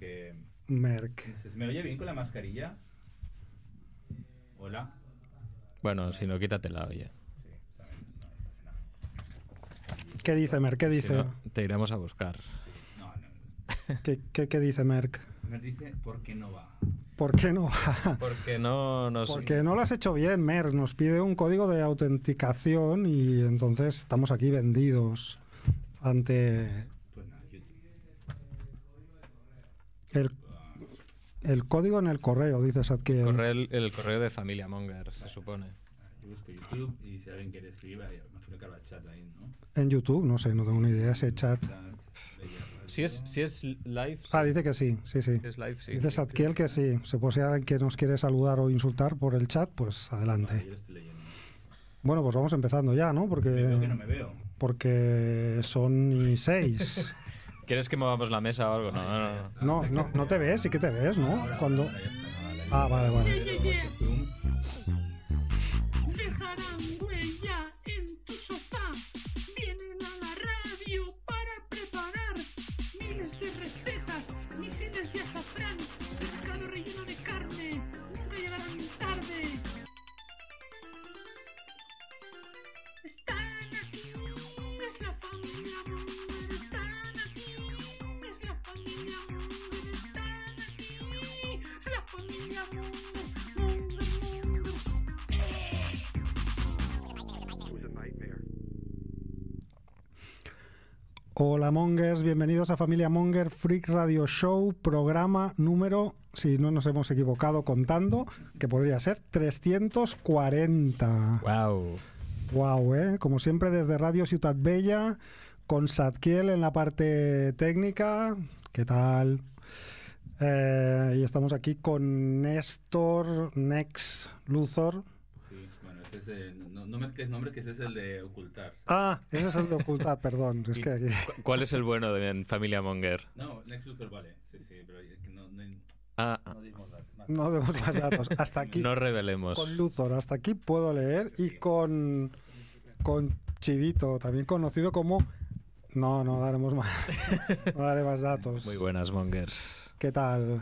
que... Merck. ¿Me oye bien con la mascarilla? Hola. Bueno, si no, quítatela, oye. Sí, está bien, no, no pasa nada. ¿Qué dice Merck? ¿Qué Si dice? no, te iremos a buscar. No, no. ¿Qué, qué, qué dice Merck? Me dice, ¿por qué no va? ¿Por qué no? Porque no nos... Porque no lo has hecho bien, Merck. Nos pide un código de autenticación y entonces estamos aquí vendidos ante Pues nada, YouTube. El, el código en el correo, dice Sadkiel. Corre el, el correo de Familia Monger, se supone. Yo busco YouTube y si alguien quiere escribir, ahí, imagino que habrá chat ahí, ¿no? En YouTube, no sé, no tengo ni idea ese chat. Si es, si es live... Ah, dice que sí, sí, sí. es live, sí. Dice Sadkiel que sí. Se posee alguien que nos quiere saludar o insultar por el chat, pues Vale, adelante. yo lo estoy leyendo. Bueno, pues vamos empezando ya, ¿no? Me veo que no Porque, me veo. porque son seis. ¿Quieres que movamos la mesa o algo? No, no, no. No, no, no te ves, sí que te ves, ¿no? Cuando... Ah, vale, vale. Hola Mongers, bienvenidos a Familia Monger Freak Radio Show, programa número, si no nos hemos equivocado contando, que podría ser 340. Wow. Wow, ¿eh? Como siempre desde Radio Ciudad Bella, con Sadkiel en la parte técnica. ¿Qué tal? Eh, y estamos aquí con Néstor, Nex, Luthor. Ese es el, no, no mezcles nombres, que ese es el de ocultar. Ah, ese es el de ocultar, perdón. Es Y- que aquí... ¿Cu- ¿Cuál es el bueno de en Familia Monger? No, Next Luthor vale, sí, sí, pero no, no, Ah, no dimos demos más datos. Hasta aquí. no revelemos. Con Luthor, hasta aquí puedo leer. Y con, con Chivito, también conocido como. No, no daremos más. No daré más datos. Muy buenas, Mongers. ¿Qué tal?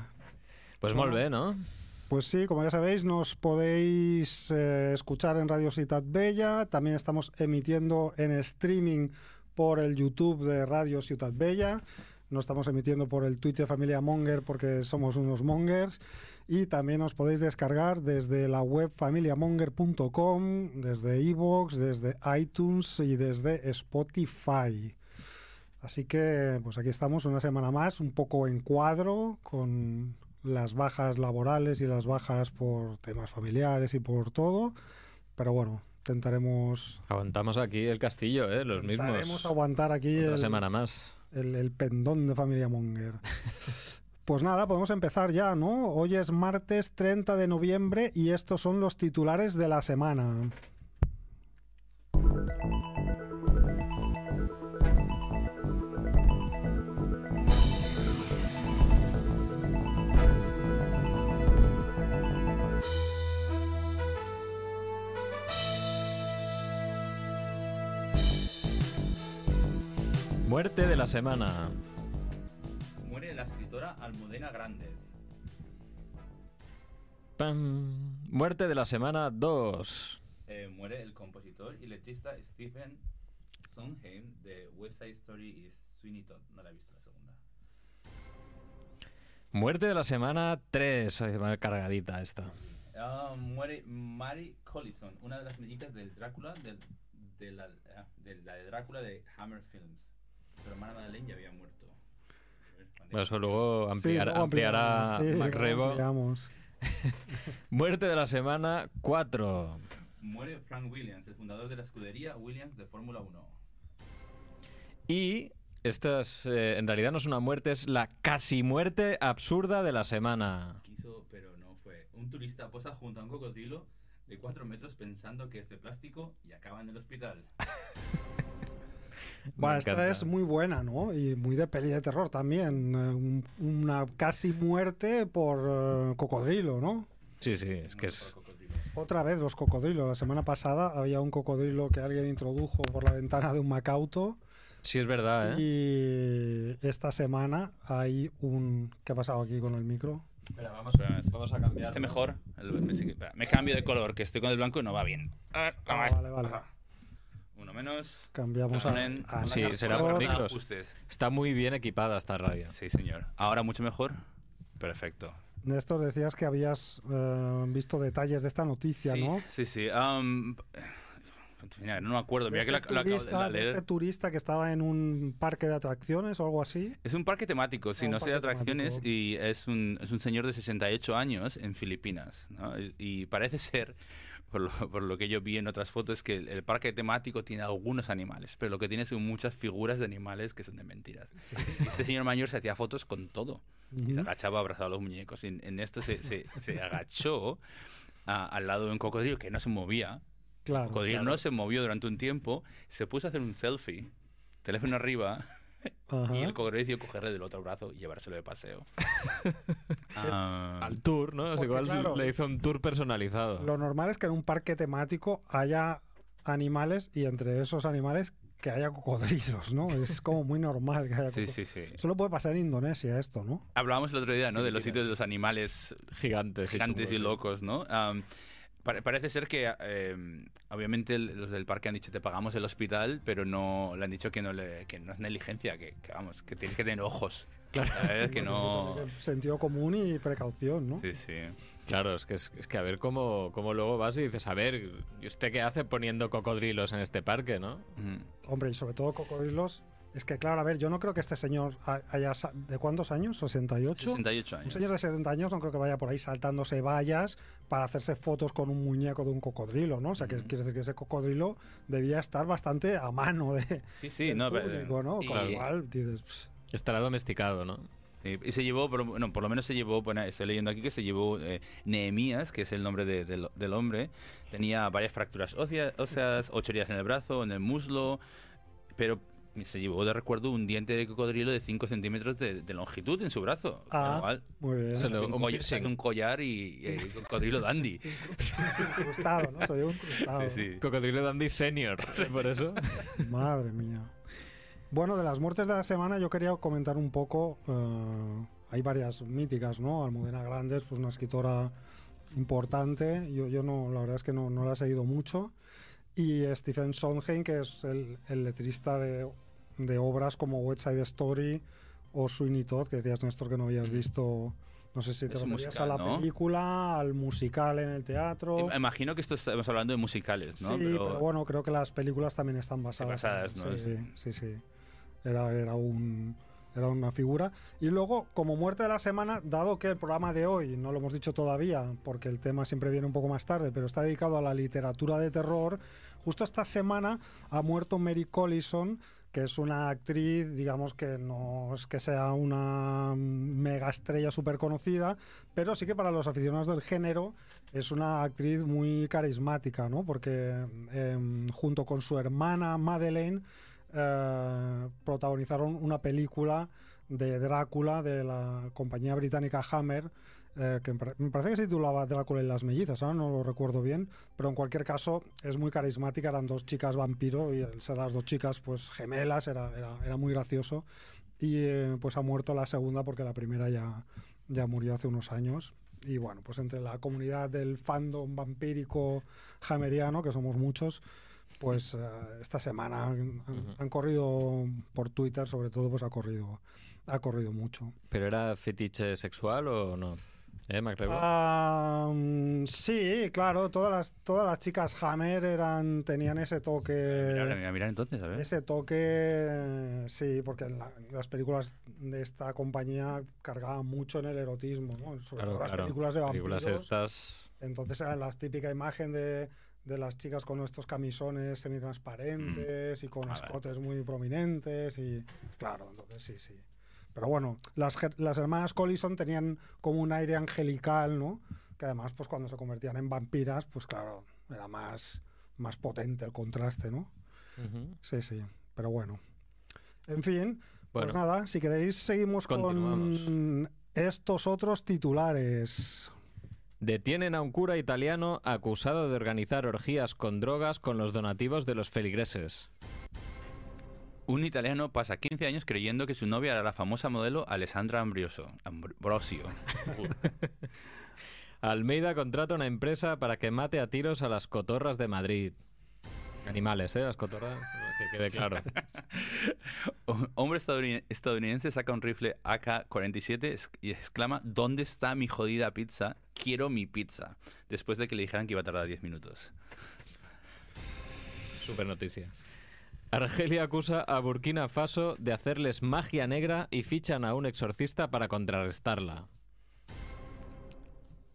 Pues Bueno. molt bé, ¿no? Pues sí, como ya sabéis, nos podéis eh, escuchar en Radio Ciudad Bella. También estamos emitiendo en streaming por el YouTube de Radio Ciudad Bella. No estamos emitiendo por el Twitch de Familia Monger porque somos unos mongers. Y también os podéis descargar desde la web familiamonger.com, desde iVoox, desde iTunes y desde Spotify. Así que, pues aquí estamos una semana más, un poco en cuadro, con las bajas laborales y las bajas por temas familiares y por todo. Pero bueno, intentaremos, Aguantamos aquí el castillo, ¿eh? Los intentaremos mismos. aguantar aquí Otra el, semana más. el- el pendón de Familia Monger. Pues nada, podemos empezar ya, ¿no? Hoy es martes 30 de noviembre y estos son los titulares de la semana. Muerte de la semana. Muere la escritora Almudena Grandes. Pam. Muerte de la semana 2. Eh, muere el compositor y letrista Stephen Sondheim de West Side Story y Sweeney Todd. No la he visto la segunda. Muerte de la semana 3. Ay, va cargadita esta. Ah, muere Mary Collison, una de las mellizas del Drácula, del- de, la, ah, de la de Drácula de Hammer Films. Su hermana Madeleine ya había muerto. A ver, ¿cuándo- Bueno, eso luego ampliar- luego ampliará sí, Mac luego Rebo. ampliamos. Muerte de la semana 4. Muere Frank Williams, el fundador de la escudería Williams de Fórmula 1. Y esta es, eh, en realidad no es una muerte, es la casi muerte absurda de la semana. Quiso, pero no fue. Un turista posa junto a un cocodrilo de 4 metros pensando que es de plástico y acaba en el hospital. Va, esta es muy buena, ¿no? Y muy de peli de terror también. eh, un- una casi muerte por eh, cocodrilo, ¿no? Sí, sí, es que es... Otra vez los cocodrilos. La semana pasada había un cocodrilo que alguien introdujo por la ventana de un macauto. Sí, es verdad, ¿eh? Y esta semana hay un... ¿Qué ha pasado aquí con el micro? Espera, vamos, vamos a cambiar. Este mejor. Me, cambio de color, que estoy con el blanco y no va bien. Ah, vale, vale. Uno menos. Cambiamos a... Perdonen. a Sí, será. Está muy bien equipada esta radio. Sí, señor. Ahora mucho mejor. Perfecto. Néstor, decías que habías eh, visto detalles de esta noticia, sí, ¿no? Sí, sí. am, mira, no me acuerdo. Mira que la, este la turista, de leer. este turista que estaba en un parque de atracciones o algo así. Es un parque temático, sí, Ah, un no sé de atracciones, temático. y es un, es un señor de 68 años en Filipinas. ¿no? Y, y parece ser, por lo, por lo que yo vi en otras fotos, que el, el parque temático tiene algunos animales, pero lo que tiene son muchas figuras de animales que son de mentiras. Y este señor mayor se hacía fotos con todo. Y se agachaba abrazado a los muñecos. Y en, en esto se, se, se agachó a- al lado de un cocodrilo que no se movía. Claro. El cocodrilo no se movió durante un tiempo, se puso a hacer un selfie, teléfono arriba, Ajá. y el cocodrilo decidió cogerle del otro brazo y llevárselo de paseo. Ah, Al tour, ¿no? Es Porque, igual claro, le hizo un tour personalizado. Lo normal es que en un parque temático haya animales y entre esos animales que haya cocodrilos, ¿no? Es como muy normal que haya sí, cocodrilos. sí, sí. Solo puede pasar en Indonesia esto, ¿no? Hablábamos el otro día, ¿no? De los sitios de los animales Gigantes. gigantes y chungos, sí. locos, ¿no? Pare- parece ser que, eh, obviamente, los del parque han dicho te pagamos el hospital, pero no le han dicho que no, le, que no es negligencia, que, que, vamos, que tienes que tener ojos. Claro. Que no... Sentido común y precaución, ¿no? Sí, sí. Claro, es que, es, es que a ver cómo, cómo luego vas y dices, a ver, ¿y usted qué hace poniendo cocodrilos en este parque, no? Hombre, y sobre todo cocodrilos. Es que, claro, a ver, yo no creo que este señor ha- haya... ¿De cuántos años? ¿68? 68 Un años. señor de 70 años no creo que vaya por ahí saltándose vallas para hacerse fotos con un muñeco de un cocodrilo, ¿no? O sea, que quiere decir que ese cocodrilo debía estar bastante a mano de, Sí, sí, no, pero- público, ¿no? y- Con lo cual dices... "Pss, Estará domesticado, ¿no? Y se llevó, por, bueno, por lo menos se llevó, bueno, estoy leyendo aquí que se llevó eh, Nehemías, que es el nombre de- del- del hombre. Tenía varias fracturas ósea- óseas, ocho heridas en el brazo, en el muslo, pero se llevó de recuerdo un diente de cocodrilo de 5 centímetros de, de longitud en su brazo. Ah, Muy bien. Se un, collar, un collar y, y cocodrilo dandy. incrustado, ¿no? Se lleva incrustado. Sí, sí. Cocodrilo Dandy Senior, por eso. Madre mía. Bueno, de las muertes de la semana yo quería comentar un poco. eh, hay varias míticas, ¿no? Almudena Grandes, pues una escritora importante. Yo, yo no, la verdad es que no, no la he seguido mucho. Y Stephen Sondheim, que es el, el letrista de, de obras como West Side Story o Sweeney Todd, que decías, Néstor, que no habías visto. No sé si te referías a la ¿no? película, al musical en el teatro. Im- Imagino que esto estamos hablando de musicales, ¿no? Sí, pero... bueno, creo que las películas también están basadas. basadas, ¿no? Sí, sí, sí. Era, era, un, era una figura. Y luego, como muerte de la semana, dado que el programa de hoy, no lo hemos dicho todavía, porque el tema siempre viene un poco más tarde, pero está dedicado a la literatura de terror, justo esta semana ha muerto Mary Collison, que es una actriz, digamos que no es que sea una mega estrella súper conocida, pero sí que para los aficionados del género es una actriz muy carismática, ¿no? Porque em, junto con su hermana Madeleine eh, protagonizaron una película de Drácula de la compañía británica Hammer, eh, que me pare- me parece que se titulaba Drácula y las mellizas, ahora no lo recuerdo bien, pero en cualquier caso es muy carismática, eran dos chicas vampiro y el ser las dos chicas pues gemelas, era, era, era muy gracioso y eh, pues ha muerto la segunda porque la primera ya, ya murió hace unos años. Y bueno, pues entre la comunidad del fandom vampírico hammeriano, que somos muchos, pues eh, esta semana han, han- Ujú. han corrido por Twitter, sobre todo, pues ha corrido, ha corrido mucho. ¿Pero era fetiche sexual o no? ¿Eh, mm, sí, claro, todas las, todas las chicas Hammer eran, tenían ese toque. Mira, mira, mira entonces, a ver. Ese toque, sí, porque en la- en las películas de esta compañía cargaban mucho en el erotismo, ¿no? sobre Claro, todo las claro. películas de Películas vampiros. estas... Entonces era la típica imagen de, de las chicas con estos camisones semitransparentes y con Ah, escotes muy prominentes y claro, entonces sí, sí. Pero bueno, las, hermanas Collison tenían como un aire angelical, ¿no? Que además, pues cuando se convertían en vampiras, pues claro, era más, más potente el contraste, ¿no? Sí, sí. Pero bueno. En fin, Bueno, pues nada, si queréis seguimos con estos otros titulares. Detienen a un cura italiano acusado de organizar orgías con drogas con los donativos de los feligreses. Un italiano pasa 15 años creyendo que su novia era la famosa modelo Alessandra Ambrosio. Ambrosio. Almeida contrata una empresa para que mate a tiros a las cotorras de Madrid. Animales, ¿eh? Las cotorras, que quede claro. Hombre estadouni- estadounidense saca un rifle AK-47 es- y exclama ¿Dónde está mi jodida pizza? Quiero mi pizza. Después de que le dijeran que iba a tardar 10 minutos. Super noticia. Argelia acusa a Burkina Faso de hacerles magia negra y fichan a un exorcista para contrarrestarla.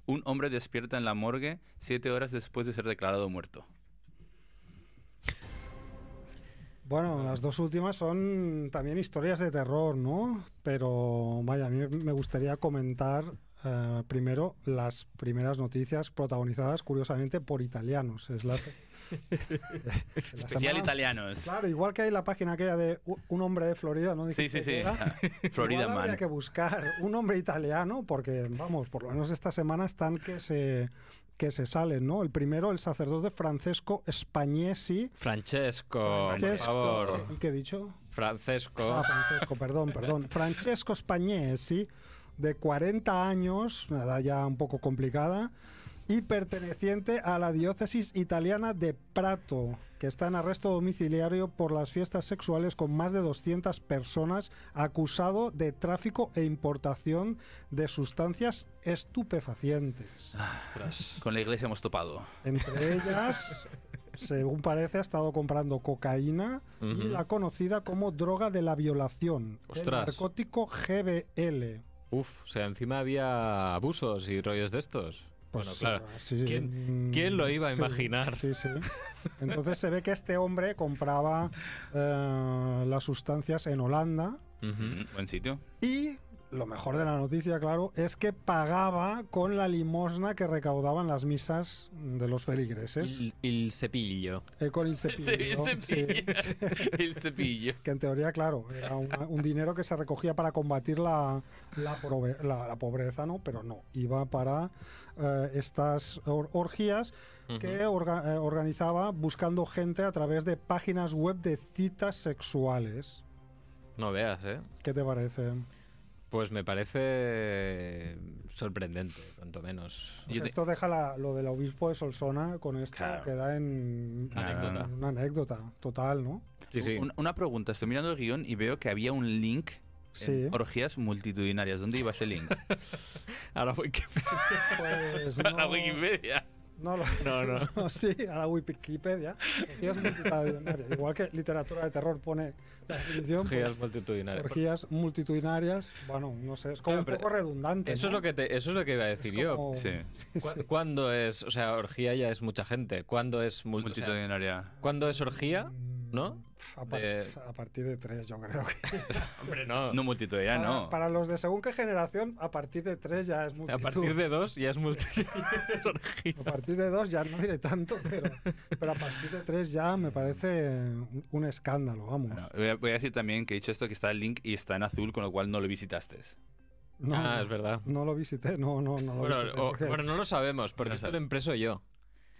Un hombre despierta en la morgue 7 horas después de ser declarado muerto. Bueno, las dos últimas son también historias de terror, ¿no? Pero vaya, a mí me gustaría comentar eh, primero las primeras noticias protagonizadas, curiosamente, por italianos. Es la, la Especial semana- italianos. Claro, igual que hay la página aquella de un hombre de Florida, ¿no? Sí, sí, sí. era. Florida Igual habría Man. que buscar un hombre italiano, porque, vamos, por lo menos esta semana están que se, que se salen, ¿no? El primero, el sacerdote Francesco Spagnesi. Francesco, por Francesco- favor. ¿Qué he dicho? Francesco. Ah, Francesco, perdón, perdón. Francesco Spagnesi, de 40 años, una edad ya un poco complicada, y perteneciente a la diócesis italiana de Prato, que está en arresto domiciliario por las fiestas sexuales con más de 200 personas, acusado de tráfico e importación de sustancias estupefacientes. Con la iglesia hemos topado. Entre ellas, según parece, ha estado comprando cocaína y Ujú. la conocida como droga de la violación, el Ostras. narcótico GBL. Uf, o sea, encima había abusos y rollos de estos. Pues, bueno, claro. sí, ¿Quién- quién lo iba a sí, imaginar? Sí, sí. Entonces se ve que este hombre compraba eh, las sustancias en Holanda Buen sitio. y lo mejor de la noticia, claro, es que pagaba con la limosna que recaudaban las misas de los feligreses. El, el cepillo. Eh, con el cepillo. El sí. cepillo. El cepillo. que en teoría, claro, era un, un dinero que se recogía para combatir la, la, prove- la- la pobreza, ¿no? Pero no, iba para eh, estas or- orgías que orga- eh, organizaba buscando gente a través de páginas web de citas sexuales. No veas, ¿eh? ¿Qué te parece? Pues me parece sorprendente, cuanto menos. Pues te- esto deja la- lo del obispo de Solsona con esto, Claro. queda en Anécdota. en una anécdota total, ¿no? Sí, sí. Un- una pregunta. Estoy mirando el guion y veo que había un link. Sí. En orgías multitudinarias. ¿Dónde iba ese link? Ahora voy que... Pues A la no- Wikipedia. No, lo- No, no. no, sí, a la Wikipedia. Orgías multitudinarias. Igual que literatura de terror pone la definición. pues, Orgías multitudinarias. orgías multitudinarias, bueno, no sé, es como Claro, un poco redundante. Eso es ¿no? lo que te- eso es lo que iba a Es decir yo. como- Sí. sí, ¿Cu- sí. ¿Cuándo es, o sea, orgía ya es mucha gente? ¿Cuándo es mul- o sea, Multitudinaria. ¿Cuándo es orgía? ¿No? A, par- De- a partir de tres, yo creo que. Hombre, no. No multitudinaria, para, no. para los de según qué generación, a partir de tres ya es multitud. A partir de dos ya es multi... es orgía. A partir de dos ya no diré tanto, pero, pero a partir de tres ya me parece un, escándalo, vamos. Bueno, voy, a, voy a decir también que he dicho esto que está el link y está en azul, con lo cual no lo visitaste. No, Ah, es verdad. No lo visité, no, no, no lo Bueno, visité. o- porque- bueno, no lo sabemos, porque No esto sabe. lo he impreso yo.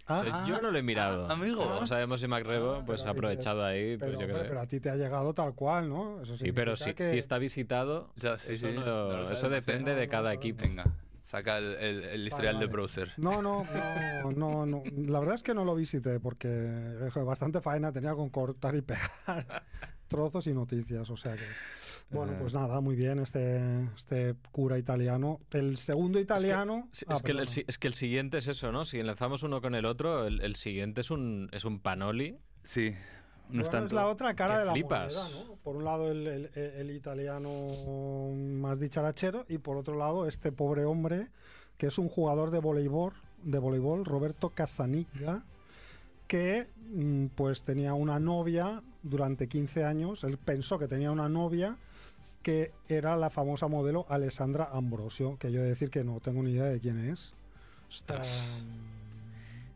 Ah, yo no lo he mirado. ah, amigo. Como No sabemos si MacRebo Ah, pues ha aprovechado ahí, pues pero, yo qué hombre, sé. pero a ti te ha llegado tal cual, ¿no? Eso Sí, pero si, que- si está visitado, Ya, sí, eso, sí. no- No lo eso sabemos, depende de cada no, equipo. Venga, saca el, el- el historial vale. del browser. No, no, no, no, no. La verdad es que no lo visité porque bastante faena tenía con cortar y pegar trozos y noticias, o sea que... Bueno, Eh. pues nada, muy bien este, este cura italiano. El segundo italiano... Sí, Ah, Es que, el, es que el siguiente es eso, ¿no? Si enlazamos uno con el otro, el, el siguiente es un, es un panoli. Sí. No Bueno, tanto. es la otra cara que de la flipas. moneda, ¿no? Por un lado el, el- el italiano más dicharachero y por otro lado este pobre hombre que es un jugador de voleibol, de voleibol Roberto Casaniga, que mm, pues tenía una novia durante 15 años, él pensó que tenía una novia que era la famosa modelo Alessandra Ambrosio, que yo he de decir que no tengo ni idea de quién es. Ostras. Um,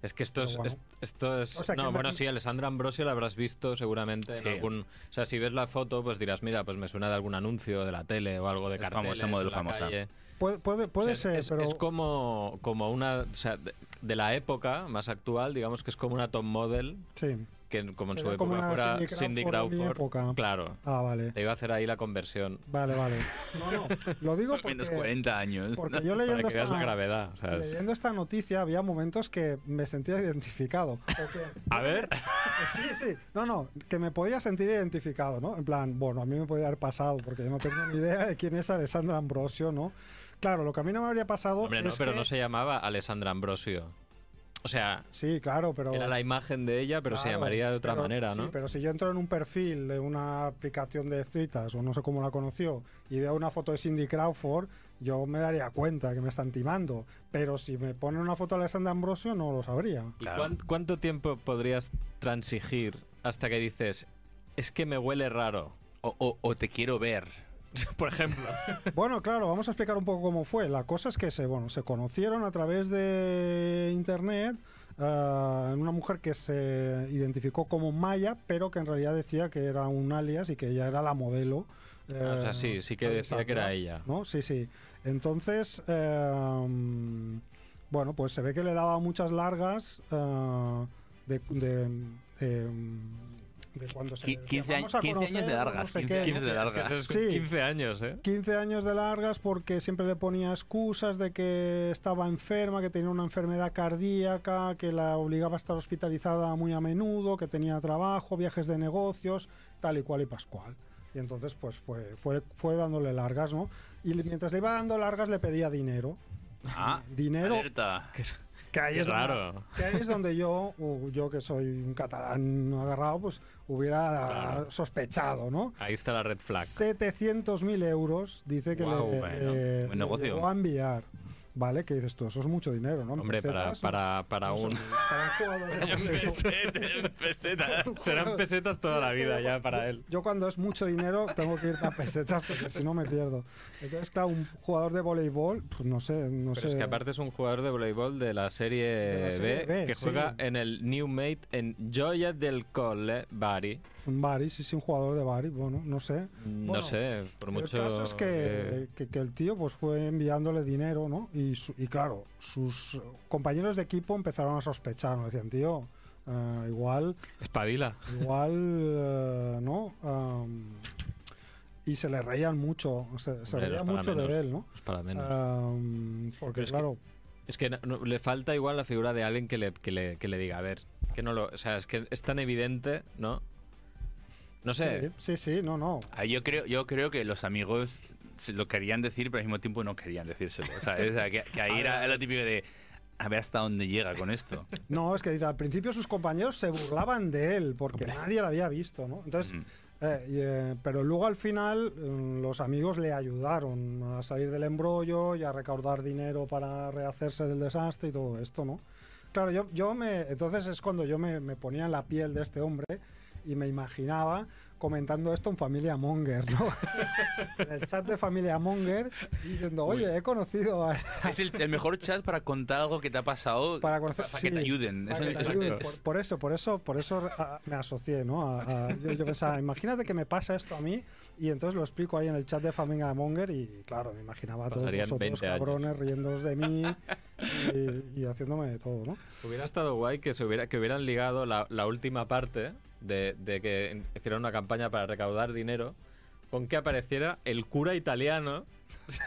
Es que esto es, bueno. es- esto es... O sea, que no, me- bueno, sí, Alessandra Ambrosio la habrás visto seguramente en Sí. algún... O sea, si ves la foto, pues dirás, mira, pues me suena de algún anuncio de la tele o algo de Es carteles famosa, modelo en la famosa. calle. puede puede, O puede sea, ser, es, pero... es como, como una... O sea, de, de la época más actual, digamos que es como una top model, sí. Que como en su época una fuera Cindy Cindy Crawford mi Crawford. época. Claro, Ah, vale. te iba a hacer ahí la conversión. Vale, vale. No, no. Lo digo Menos porque, 40 años. porque yo Para leyendo que veas la esta, gravedad. ¿sabes? leyendo esta noticia había momentos que me sentía identificado. Que- A ver, Sí, sí. No, no, que me podía sentir identificado, ¿no? En plan, bueno, a mí me podía haber pasado porque yo no tengo ni idea de quién es Alessandra Ambrosio, ¿no? Claro, lo que a mí no me habría pasado hombre, no, es pero que- no se llamaba Alessandra Ambrosio. O sea, Sí, claro, pero... era la imagen de ella, pero se llamaría de otra pero- manera, Sí, ¿no? pero si yo entro en un perfil de una aplicación de citas, o no sé cómo la conoció, y veo una foto de Cindy Crawford, yo me daría cuenta que me están timando. Pero si me ponen una foto de Alessandra Ambrosio, no lo sabría. ¿Y Claro. cuán- cuánto tiempo podrías transigir hasta que dices, es que me huele raro? O, o- o te quiero ver. Por ejemplo. Bueno, claro, vamos a explicar un poco cómo fue. La cosa es que se, bueno, se conocieron a través de internet. en una mujer que se identificó como Maya, pero que en realidad decía que era un alias y que ella era la modelo. o sea, eh, sí, sí que decía que era ella. ¿no? Sí, sí. Entonces, eh, bueno, pues se ve que le daba muchas largas eh, de, de, de- de cuando se Qui- 15 vamos a años- 15 años de largas, no sé 15 qué, años ¿no? de Es que largas. eso es Sí. 15 años, ¿eh? 15 años de largas porque siempre le ponía excusas de que estaba enferma, que tenía una enfermedad cardíaca, que la obligaba a estar hospitalizada muy a menudo, que tenía trabajo, viajes de negocios, tal y cual y pascual. Y entonces pues fue, fue, fue dándole largas, ¿no? Y mientras le iba dando largas le pedía dinero. Ah, Dinero, alerta. que ahí, Qué es donde, raro. que ahí es donde yo, yo que soy un catalán agarrado, pues hubiera Claro. sospechado, ¿no? Ahí está la red flag. 700.000 euros dice que Guau, le, bueno, eh, buen le negocio. llegó a enviar. ¿Vale? Que dices tú, eso es mucho dinero, ¿no? Hombre, para, pesetas, para, para no sé, un... para un jugador voleibol. Serán pesetas toda Sí, la vida ya para yo- él. Yo cuando es mucho dinero tengo que ir a pesetas porque si no me pierdo. Entonces, claro, un jugador de voleibol, pues no sé, no Pero sé. es que aparte es un jugador de voleibol de la serie, De la serie B, B, que sí. juega en el New Mate en Joya del Colle Bari. Bari, sí, sí, un jugador de Bari, bueno, no sé. No Bueno, sé, por mucho... El caso es que, que- que- que el tío pues fue enviándole dinero, ¿no? Y, su- y claro, sus compañeros de equipo empezaron a sospechar, ¿no? Decían, tío, eh, igual, Espabila. igual, eh, ¿no? Y se le reían mucho, se, no reían es mucho de él, ¿no? Es para menos. Porque es que- claro, Es que no- no- le falta igual la figura de alguien que le, que le, que le diga, a ver, que no lo... O sea, es que es tan evidente, ¿no? No sé. sí, sí, sí, no, no. Ah, Yo creo, yo creo que los amigos se lo querían decir, pero al mismo tiempo no querían decírselo. O sea, es- o sea, que, que ahí era, era lo típico de a ver hasta dónde llega con esto. No, es que dice, al principio sus compañeros se burlaban de él porque nadie lo había visto, ¿no? Entonces, Mm. Eh, y, eh, pero luego al final mm, los amigos le ayudaron a salir del embrollo y a recaudar dinero para rehacerse del desastre y todo esto, ¿no? Claro, yo, yo me. Entonces es cuando yo me, me ponía en la piel de este hombre y me imaginaba comentando esto en Familia Monger, ¿no? en el chat de Familia Monger diciendo, oye, he conocido a esta. Es el, el mejor chat para contar algo que te ha pasado Para conocer- para sí, que te ayuden. para que te ayuden. es- Por, por eso, por eso, por eso ah, me asocié, ¿no? A- a- yo, yo pensaba, imagínate que me pasa esto a mí y entonces lo explico ahí en el chat de Familia Monger y claro, me imaginaba a todos vosotros 20 años. cabrones riéndoos de mí y, y haciéndome de todo, ¿no? Hubiera estado guay que, se hubiera, que hubieran ligado la, la última parte de, de que hicieran una campaña para recaudar dinero con que apareciera el cura italiano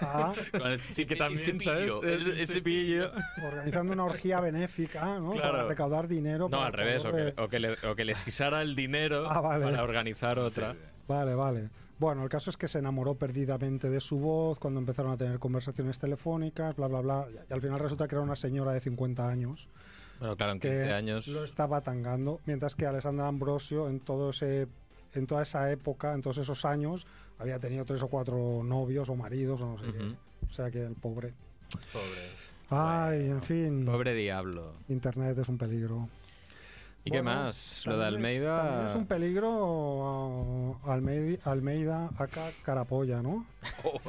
Ah, con el y que también, ¿sabes? cepillo, El, el- el cepillo. organizando una orgía benéfica, ¿no? Claro. Para recaudar dinero. No, al revés, o de- que, o, que le, o que les guisara el dinero Ah, vale. para organizar otra. Vale, vale. Bueno, el caso es que se enamoró perdidamente de su voz cuando empezaron a tener conversaciones telefónicas, bla, bla, bla. Y al final resulta que era una señora de 50 años. Bueno, claro, en que 15 años. lo estaba tangando, mientras que Alessandra Ambrosio en todo ese en toda esa época, en todos esos años, había tenido tres o cuatro novios o maridos o no sé qué. O sea que el pobre. Pobre. Ay, en fin. Pobre diablo. Internet es un peligro. ¿Y qué más? Lo de Almeida. también es un peligro uh, Almeida, Almeida acá Carapolla, ¿no? Oh,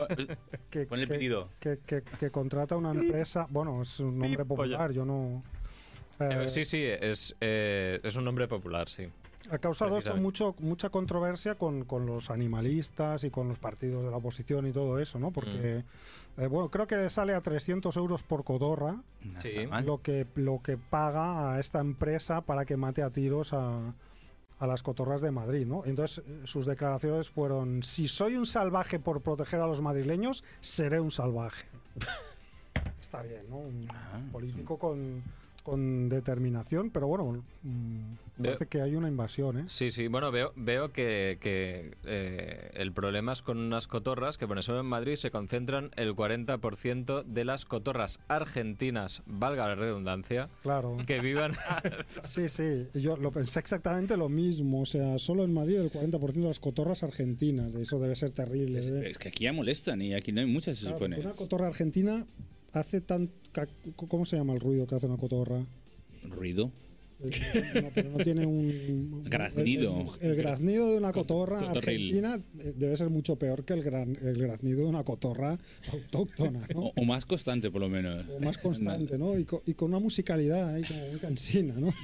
Que, Pon el pedido. que, que- que contrata una empresa, bueno, es un nombre popular, yo no... Eh, eh, sí, sí, es, eh, es un nombre popular, sí. Ha causado esto mucho, mucha controversia con, con los animalistas y con los partidos de la oposición y todo eso, ¿no? Porque, Mm. eh, bueno, creo que sale a 300 euros por codorra Sí. lo que, lo que paga a esta empresa para que mate a tiros a, a las cotorras de Madrid, ¿no? Entonces sus declaraciones fueron, si soy un salvaje por proteger a los madrileños, seré un salvaje. Está bien, ¿no? Un Ah, político con, con determinación, pero bueno, mm, Veo- parece que hay una invasión, ¿eh? Sí, sí, bueno, veo, veo que, que, eh, el problema es con unas cotorras que, bueno, solo en Madrid se concentran el 40% de las cotorras argentinas, valga la redundancia, Claro. que vivan... Sí, sí, yo lo pensé exactamente lo mismo. O sea, solo en Madrid el 40% de las cotorras argentinas. Eso debe ser terrible. Es, ¿eh? es que aquí ya molestan y aquí no hay muchas, se Claro, supone. una cotorra argentina hace tan... ¿Cómo se llama el ruido que hace una cotorra? Ruido. Eh, No, pero no tiene un... Graznido. El, el graznido de una Co- cotorra cotorril. argentina eh, debe ser mucho peor que el, gran- el graznido de una cotorra autóctona, ¿no? O, o más constante, por lo menos. o más constante, ¿no? Y, co- y con una musicalidad ahí como muy cansina, ¿no?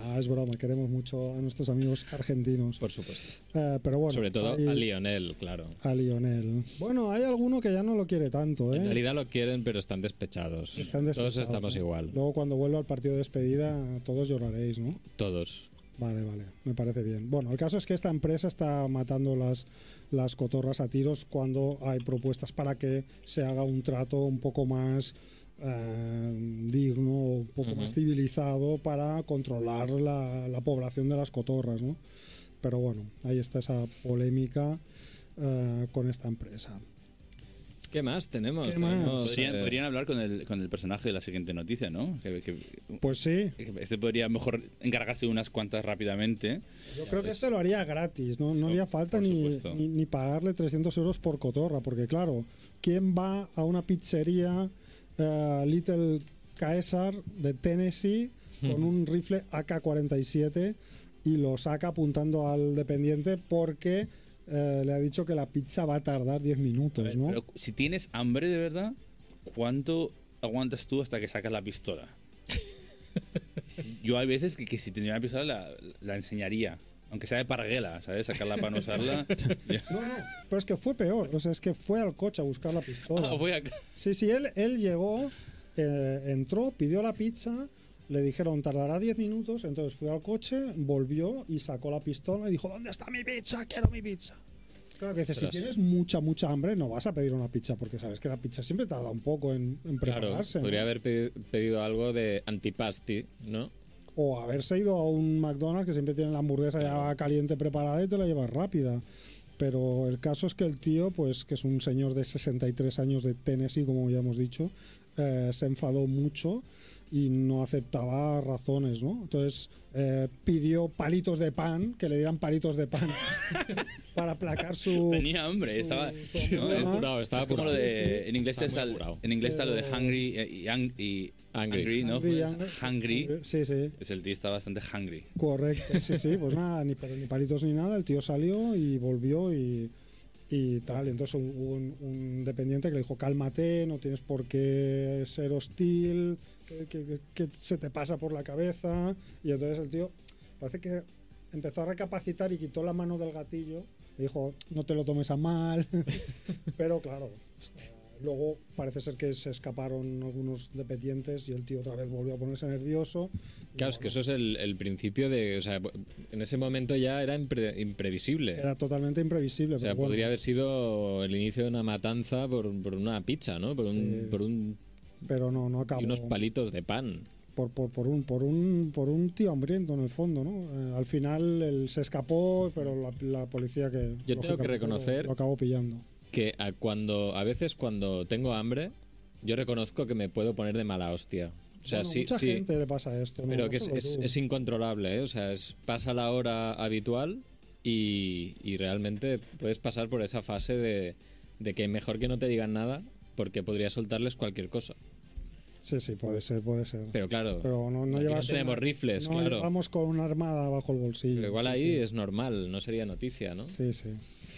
Ah, es broma, queremos mucho a nuestros amigos argentinos. Por supuesto. Eh, pero bueno, Sobre todo hay- a Lionel, claro. a Lionel. Bueno, hay alguno que ya no lo quiere tanto, ¿eh? En realidad lo quieren, pero están despechados. Están Todos despechados, estamos ¿no? igual. Luego cuando vuelva al partido de despedida, todos lloraréis, ¿no? Todos. Vale, vale, me parece bien. Bueno, el caso es que esta empresa está matando las, las cotorras a tiros cuando hay propuestas para que se haga un trato un poco más eh, digno, un poco Ujú. más civilizado para controlar la, la población de las cotorras, ¿no? Pero bueno, ahí está esa polémica eh, con esta empresa. ¿Qué más tenemos? ¿Qué más? Tenemos, Podrían, eh, podrían hablar con el, con el personaje de la siguiente noticia, ¿no? Que, que- Pues sí, este podría mejor encargarse de unas cuantas rápidamente. yo creo que ves. este lo haría gratis, no, no haría falta ni, ni, ni pagarle 300 euros por cotorra, porque claro, ¿quién va a una pizzería eh, Little Caesar de Tennessee con un rifle AK-47 y lo saca apuntando al dependiente porque eh, le ha dicho que la pizza va a tardar 10 minutos, ¿no? Pero si tienes hambre de verdad, ¿cuánto aguantas tú hasta que sacas la pistola? Yo hay veces que, que si tendría una pistola la, la enseñaría. Aunque sea de parguela, ¿sabes? Sacarla para no usarla. No, no, pero es que fue peor, o sea, es que fue al coche a buscar la pistola. Ah, voy a... Sí, sí, él, él llegó, eh, entró, pidió la pizza, le dijeron tardará 10 minutos, entonces fue al coche, volvió y sacó la pistola y dijo, ¿dónde está mi pizza? Quiero mi pizza. Claro que dices, si tienes mucha, mucha hambre, no vas a pedir una pizza porque sabes que la pizza siempre tarda un poco en, en Claro, prepararse. ¿no? podría haber pedi- pedido algo de antipasti, ¿no? O haberse ido a un McDonald's que siempre tiene la hamburguesa ya caliente preparada y te la llevas rápida. Pero el caso es que el tío, pues que es un señor de 63 años de Tennessee, como ya hemos dicho, eh, se enfadó mucho y no aceptaba razones, ¿no? Entonces eh, pidió palitos de pan, que le dieran palitos de pan para aplacar su... Tenía hambre, su- estaba... su no, es apurado, estaba es como lo de... Sí, sí. En inglés Está está, en inglés está lo de hungry eh, y, y Angry. angry, ¿no? Hungry, Pues, hungry. Sí, sí. Es el tío está bastante hungry. Correcto, sí, sí, pues nada, ni, ni palitos ni nada, el tío salió y volvió y, y tal. Entonces hubo un, un dependiente que le dijo, cálmate, no tienes por qué ser hostil, que, que- que se te pasa por la cabeza. Y entonces el tío parece que empezó a recapacitar y quitó la mano del gatillo. Y dijo, no te lo tomes a mal. pero claro, eh, luego parece ser que se escaparon algunos dependientes y el tío otra vez volvió a ponerse nervioso. Claro, es que eso es el, el principio de... O sea, en ese momento ya era impre- imprevisible. Era totalmente imprevisible. O sea, pero bueno, podría haber sido el inicio de una matanza por, por una pizza, ¿no? Por un, Sí. por un pero no, no acabó. y unos palitos de pan. por, por, por un, por, un, por un tío hambriento en el fondo, ¿no? Eh, al final él se escapó, pero la, la policía que... Yo tengo que reconocer- Lo, lo acabó pillando. Que a, cuando, a veces cuando tengo hambre, yo reconozco que me puedo poner de mala hostia. O sea, Bueno, sí, mucha sí. gente le pasa esto, ¿no? Pero No que es, es incontrolable, ¿eh? O sea, es, pasa la hora habitual y, y realmente puedes pasar por esa fase de, de que mejor que no te digan nada porque podría soltarles cualquier cosa. Sí, sí, puede ser, puede ser. Pero claro, Pero no, no aquí no llevas tenemos una- rifles, no claro. vamos con una armada bajo el bolsillo. pero igual sí, ahí sí. es normal, no sería noticia, ¿no? Sí, sí.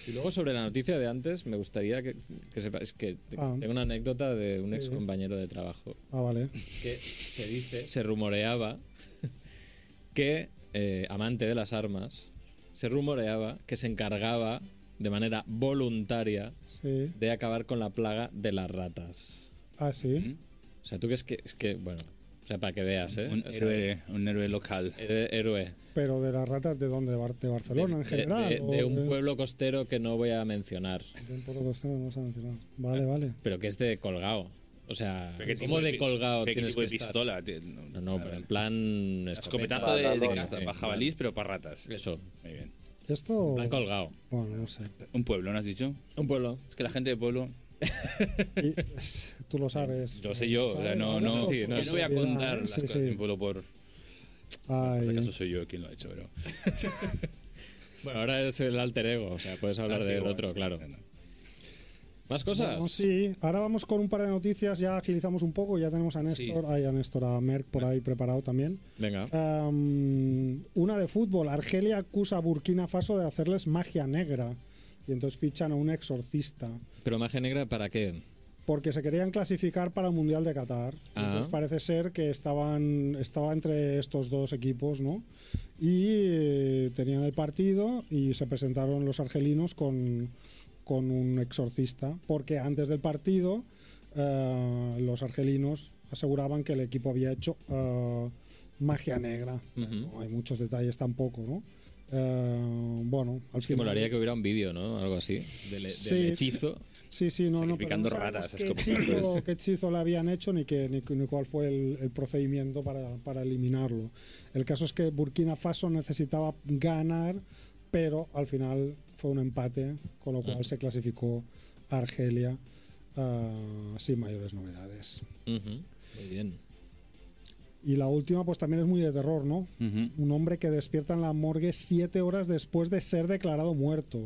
Y luego sobre la noticia de antes, me gustaría que, que sepas que Ah. tengo una anécdota de un Sí. ex compañero de trabajo Ah, vale. que se dice, se rumoreaba que, eh, amante de las armas, se rumoreaba que se encargaba de manera voluntaria Sí. de acabar con la plaga de las ratas. Ah, sí. ¿Mm? O sea, tú crees que es que, bueno, o sea, para que veas, ¿eh? Un O sea, héroe, un héroe local. héroe- héroe. Pero de las ratas, ¿de dónde? ¿De, Bar- de Barcelona en general? De, un pueblo costero que no voy a mencionar, de un pueblo costero, no se ha mencionado. Vale, vale. pero que es de colgado. O sea, ¿Pero qué ¿cómo de colgado ¿Qué tienes tipo que de estar? pistola? No, no, pero en plan... Escopetazo de, de jabalís, pero para ratas. Eso, Muy bien. Esto. colgado. Bueno, no sé. Un pueblo, ¿no has dicho? Un pueblo. Es que la gente de pueblo, Y, tú lo sabes. lo sé yo, no, no, sí, no, yo no voy a sí, contar sí, las sí. cosas un pueblo por... Ay. En este caso soy yo quien lo ha hecho, pero... Bueno, ahora es el alter ego, o sea, puedes hablar Ah, sí, del bueno. otro, claro. ¿Más cosas? Bueno, sí, ahora vamos con un par de noticias, ya agilizamos un poco, ya tenemos a Néstor, Sí. ay, a Néstor, a Merck por ahí preparado también. Venga. Una de fútbol, Argelia acusa a Burkina Faso de hacerles magia negra y entonces fichan a un exorcista. ¿Pero magia negra para qué? Porque se querían clasificar para el Mundial de Qatar. Ah. Entonces parece ser que estaban estaba entre estos dos equipos, ¿no? Y eh, tenían el partido y se presentaron los argelinos con, con un exorcista, porque antes del partido eh, los argelinos aseguraban que el equipo había hecho eh, magia negra. Ujú. No hay muchos detalles tampoco, ¿no? Eh, bueno, al que final... molaría que hubiera un vídeo, ¿no? Algo así. Del, del Sí. hechizo. Sí, sí, no, no, pero no ratas, qué escopetazos. hechizo, qué hechizo le habían hecho ni, qué- ni, ni cuál fue el, el procedimiento para, para eliminarlo. El caso es que Burkina Faso necesitaba ganar, pero al final fue un empate, con lo cual se clasificó Argelia ah, sin mayores novedades. Muy bien. Y la última, pues también es muy de terror, ¿no? Un hombre que despierta en la morgue siete horas después de ser declarado muerto.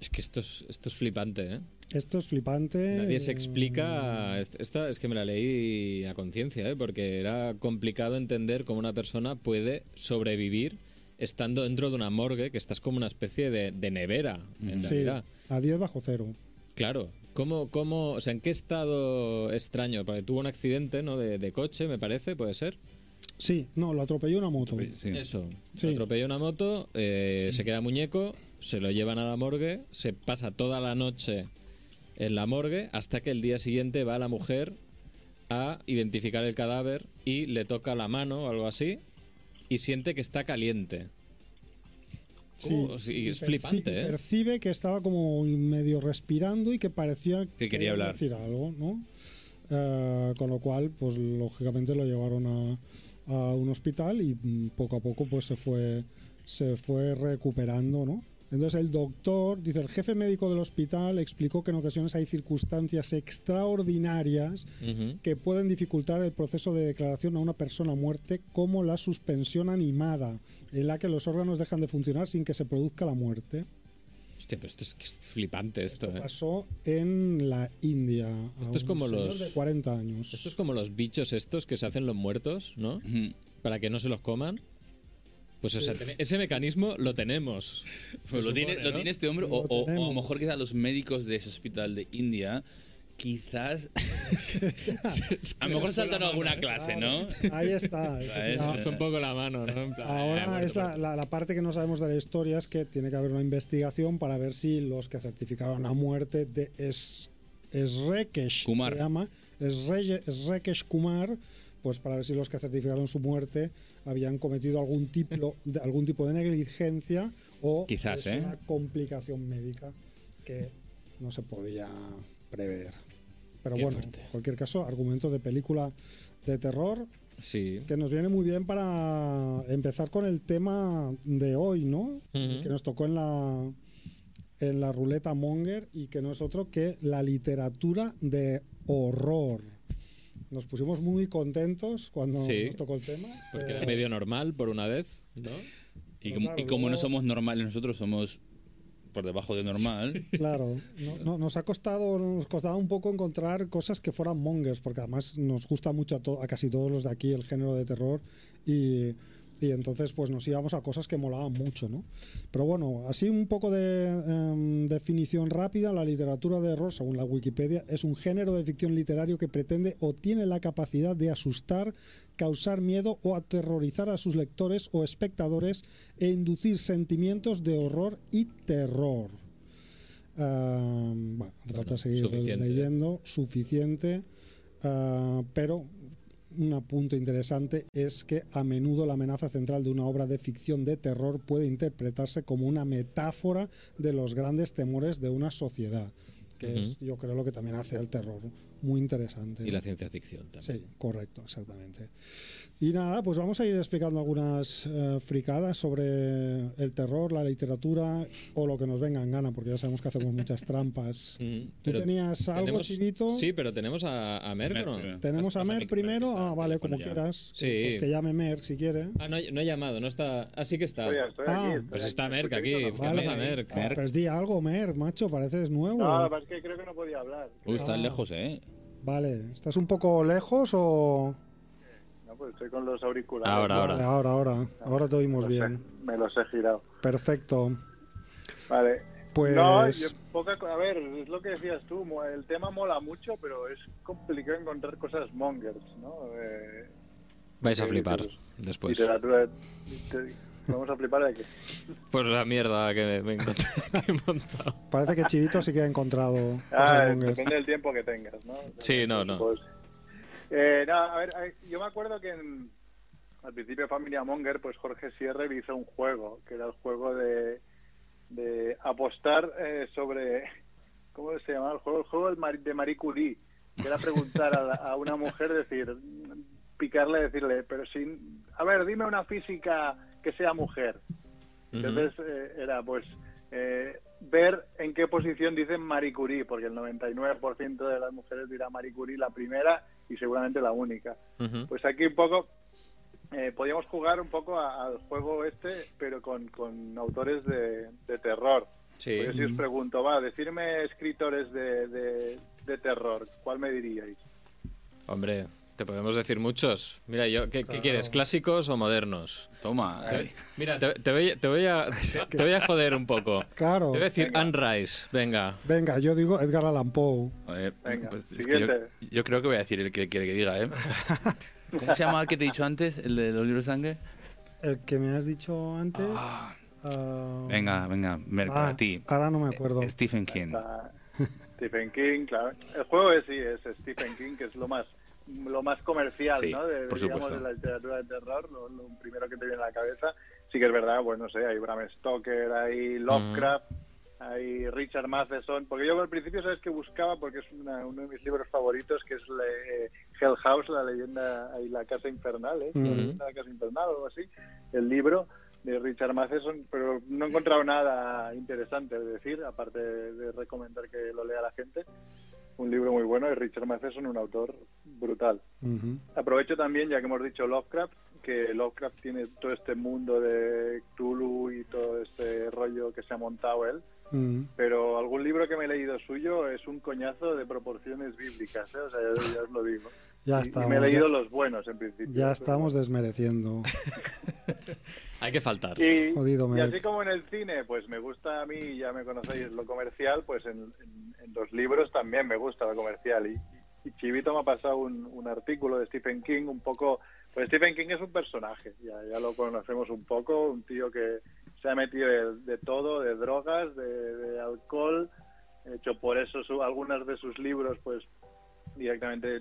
Es que esto es, esto es flipante, ¿eh? Esto es flipante. Nadie se eh, explica. est- Esta es que me la leí a conciencia, ¿eh? porque era complicado entender cómo una persona puede sobrevivir estando dentro de una morgue, que estás como una especie de, de nevera, en Sí, realidad. a 10 bajo cero. Claro. ¿Cómo, cómo, o sea, ¿en qué estado extraño? Porque tuvo un accidente, ¿no? De, de coche, me parece, puede ser. Sí, no, lo atropelló una moto. Sí. Eso. Sí. Atropella una moto, eh, se queda muñeco, se lo llevan a la morgue, se pasa toda la noche en la morgue hasta que el día siguiente va la mujer a identificar el cadáver y le toca la mano o algo así y siente que está caliente. Uh, sí, es perci- flipante, ¿eh? Percibe que estaba como medio respirando y que parecía Que quería hablar. decir algo, ¿no? Eh, con lo cual, pues lógicamente lo llevaron a, a un hospital y mm, poco a poco pues se fue se fue recuperando, ¿no? Entonces el doctor, dice, el jefe médico del hospital explicó que en ocasiones hay circunstancias extraordinarias Ujú. que pueden dificultar el proceso de declaración a una persona a muerte, como la suspensión animada, en la que los órganos dejan de funcionar sin que se produzca la muerte. Hostia, pero esto es, que es flipante esto, ¿eh? Pasó en la India. a Esto es un como los- de 40 años. Esto es como los bichos estos que se hacen los muertos, ¿no? Ujú. Para que no se los coman. Pues o sea, ese mecanismo lo tenemos. Pues lo, tiene, supone, lo ¿no? tienes este hombre, Lo o, o- o a lo mejor quizás los médicos de ese hospital de India, quizás. a lo mejor saltan alguna clase, ¿no? Ahí está. Ya, Alza un poco la mano, ¿no? En plan, eh, Ahora muerto, es la, muerto. la- la parte que no sabemos de la historia es que tiene que haber una investigación para ver si los que certificaron la muerte de es, Esrekesh Kumar. se llama Esre- Esrekesh Kumar, pues para ver si los que certificaron su muerte habían cometido algún tipo de algún tipo de negligencia o Quizás, es ¿eh? una complicación médica que no se podía prever. Pero Qué bueno, fuerte. en cualquier caso, argumento de película de terror Sí. que nos viene muy bien para empezar con el tema de hoy, ¿no? Que nos tocó en la en la ruleta Monger y que no es otro que la literatura de horror. Nos pusimos muy contentos cuando Sí. nos tocó el tema. Porque Eh, era medio normal por una vez, ¿no? Y como, claro, y como no somos normales, nosotros somos por debajo de normal. Claro, no, no- nos ha costado, nos costaba un poco encontrar cosas que fueran mongers, porque además nos gusta mucho a, to- a casi todos los de aquí el género de terror y, y entonces pues nos íbamos a cosas que molaban mucho, ¿no? Pero bueno, así un poco de em, definición rápida, la literatura de horror, según la Wikipedia, es un género de ficción literario que pretende o tiene la capacidad de asustar, causar miedo o aterrorizar a sus lectores o espectadores e inducir sentimientos de horror y terror. Ah, bueno, hace falta seguir suficiente. leyendo, suficiente, ah, pero un punto interesante es que a menudo la amenaza central de una obra de ficción de terror puede interpretarse como una metáfora de los grandes temores de una sociedad, que es, yo creo, lo que también hace el terror muy interesante. Y la ciencia ficción también. Sí, correcto, exactamente. Y nada, pues vamos a ir explicando algunas eh, fricadas sobre el terror, la literatura o lo que nos venga en gana, porque ya sabemos que hacemos muchas trampas. ¿Tú pero tenías algo, tenemos- Chivito? Sí, pero tenemos a, a Merck, Merck ¿no? primero. Tenemos a Mer Mer primero. Ah, vale, como ya. quieras. Sí. Pues que llame Mer si quiere. Ah, no, no ha llamado, no está. Ah, sí que está. Estoy, estoy Ah, aquí. Pues aquí. está ¿Me Merck aquí, no? estamos Vale. a Merck. Ah, pues di algo, Mer, macho, pareces nuevo. No, pero es que creo que no podía hablar. Uy, estás Ah. lejos, ¿eh? Vale, ¿estás un poco lejos o...? No, pues estoy con los auriculares. Ahora, Vale, ahora, ahora. Ahora te oímos bien. me los he girado. Perfecto. Vale. Pues... No, yo- poca, co- a ver, es lo que decías tú, el tema mola mucho, pero es complicado encontrar cosas mongers, ¿no? Eh, Vais a Sí, flipar después. literatura, te- vamos a flipar de qué. Pues la mierda que me, me encontré que he montado. Parece que Chivito sí que ha encontrado Ah, depende del tiempo que tengas, ¿no? Sí, no, no. Pues, eh, no, a ver, eh, yo me acuerdo que en- al principio de Familia Monger, pues Jorge Sierra hizo un juego, que era el juego de, de apostar eh, sobre, ¿cómo se llamaba el juego? El juego de Marie Curie, que era preguntar a, la- a una mujer, decir, picarle, decirle, pero sin, a ver, dime una física que sea mujer. Entonces eh, era pues eh, ver en qué posición dicen Marie Curie, porque el 99% de las mujeres dirá Marie Curie la primera y seguramente la única. Pues aquí un poco eh, podíamos jugar un poco al juego este, pero con, con autores de, de terror. Sí. Pues yo si os pregunto, va, decirme escritores de, de- de terror, ¿cuál me diríais? Hombre, te podemos decir muchos. Mira, yo, ¿qué, qué quieres? ¿Clásicos o modernos? Toma. Te- eh. mira, te, te voy, te voy a, te voy a joder un poco. Claro. Te voy a decir Venga. Anne Rice, venga. Venga, yo digo Edgar Allan Poe. Venga, pues es que yo, yo creo que voy a decir el que quiere que diga, ¿eh? ¿Cómo se llama el que te he dicho antes? ¿El de los libros de sangre? El que me has dicho antes. Ah, ah, venga, venga, Mer, ah, para ti. Ahora no me acuerdo. Eh, Stephen King. Stephen King, claro. El juego es sí, es Stephen King, que es lo más lo más comercial, Sí, ¿no? De, por digamos, supuesto. de la literatura de terror, lo, lo primero que te viene a la cabeza. Sí que es verdad, pues no sé, hay Bram Stoker, hay Lovecraft, hay Richard Matheson, porque yo al principio sabes que buscaba, porque es una- uno de mis libros favoritos, que es le- Hell House, la leyenda y la casa infernal, ¿eh? La Ujú. leyenda de la casa infernal o algo así, el libro de Richard Matheson, pero no he encontrado nada interesante de decir, aparte de recomendar que lo lea la gente. Un libro muy bueno y Richard Matheson, un autor brutal. Aprovecho también, ya que hemos dicho Lovecraft, que Lovecraft tiene todo este mundo de Cthulhu y todo este rollo que se ha montado él, pero algún libro que me he leído suyo es un coñazo de proporciones bíblicas, ¿eh? o sea, ya, ya os lo digo. Ya Y- y, estamos. me he leído ya, los buenos en principio. ya estamos desmereciendo. Hay que faltar. Y, Jodido, y Merck. así como en el cine, pues me gusta a mí, ya me conocéis lo comercial, pues en, en- en los libros también me gusta lo comercial. Y, y Chivito me ha pasado un, un artículo de Stephen King, un poco, pues Stephen King es un personaje, ya, ya lo conocemos un poco, un tío que se ha metido de, de todo, de drogas, de, de alcohol, hecho por eso su- algunas de sus libros, pues directamente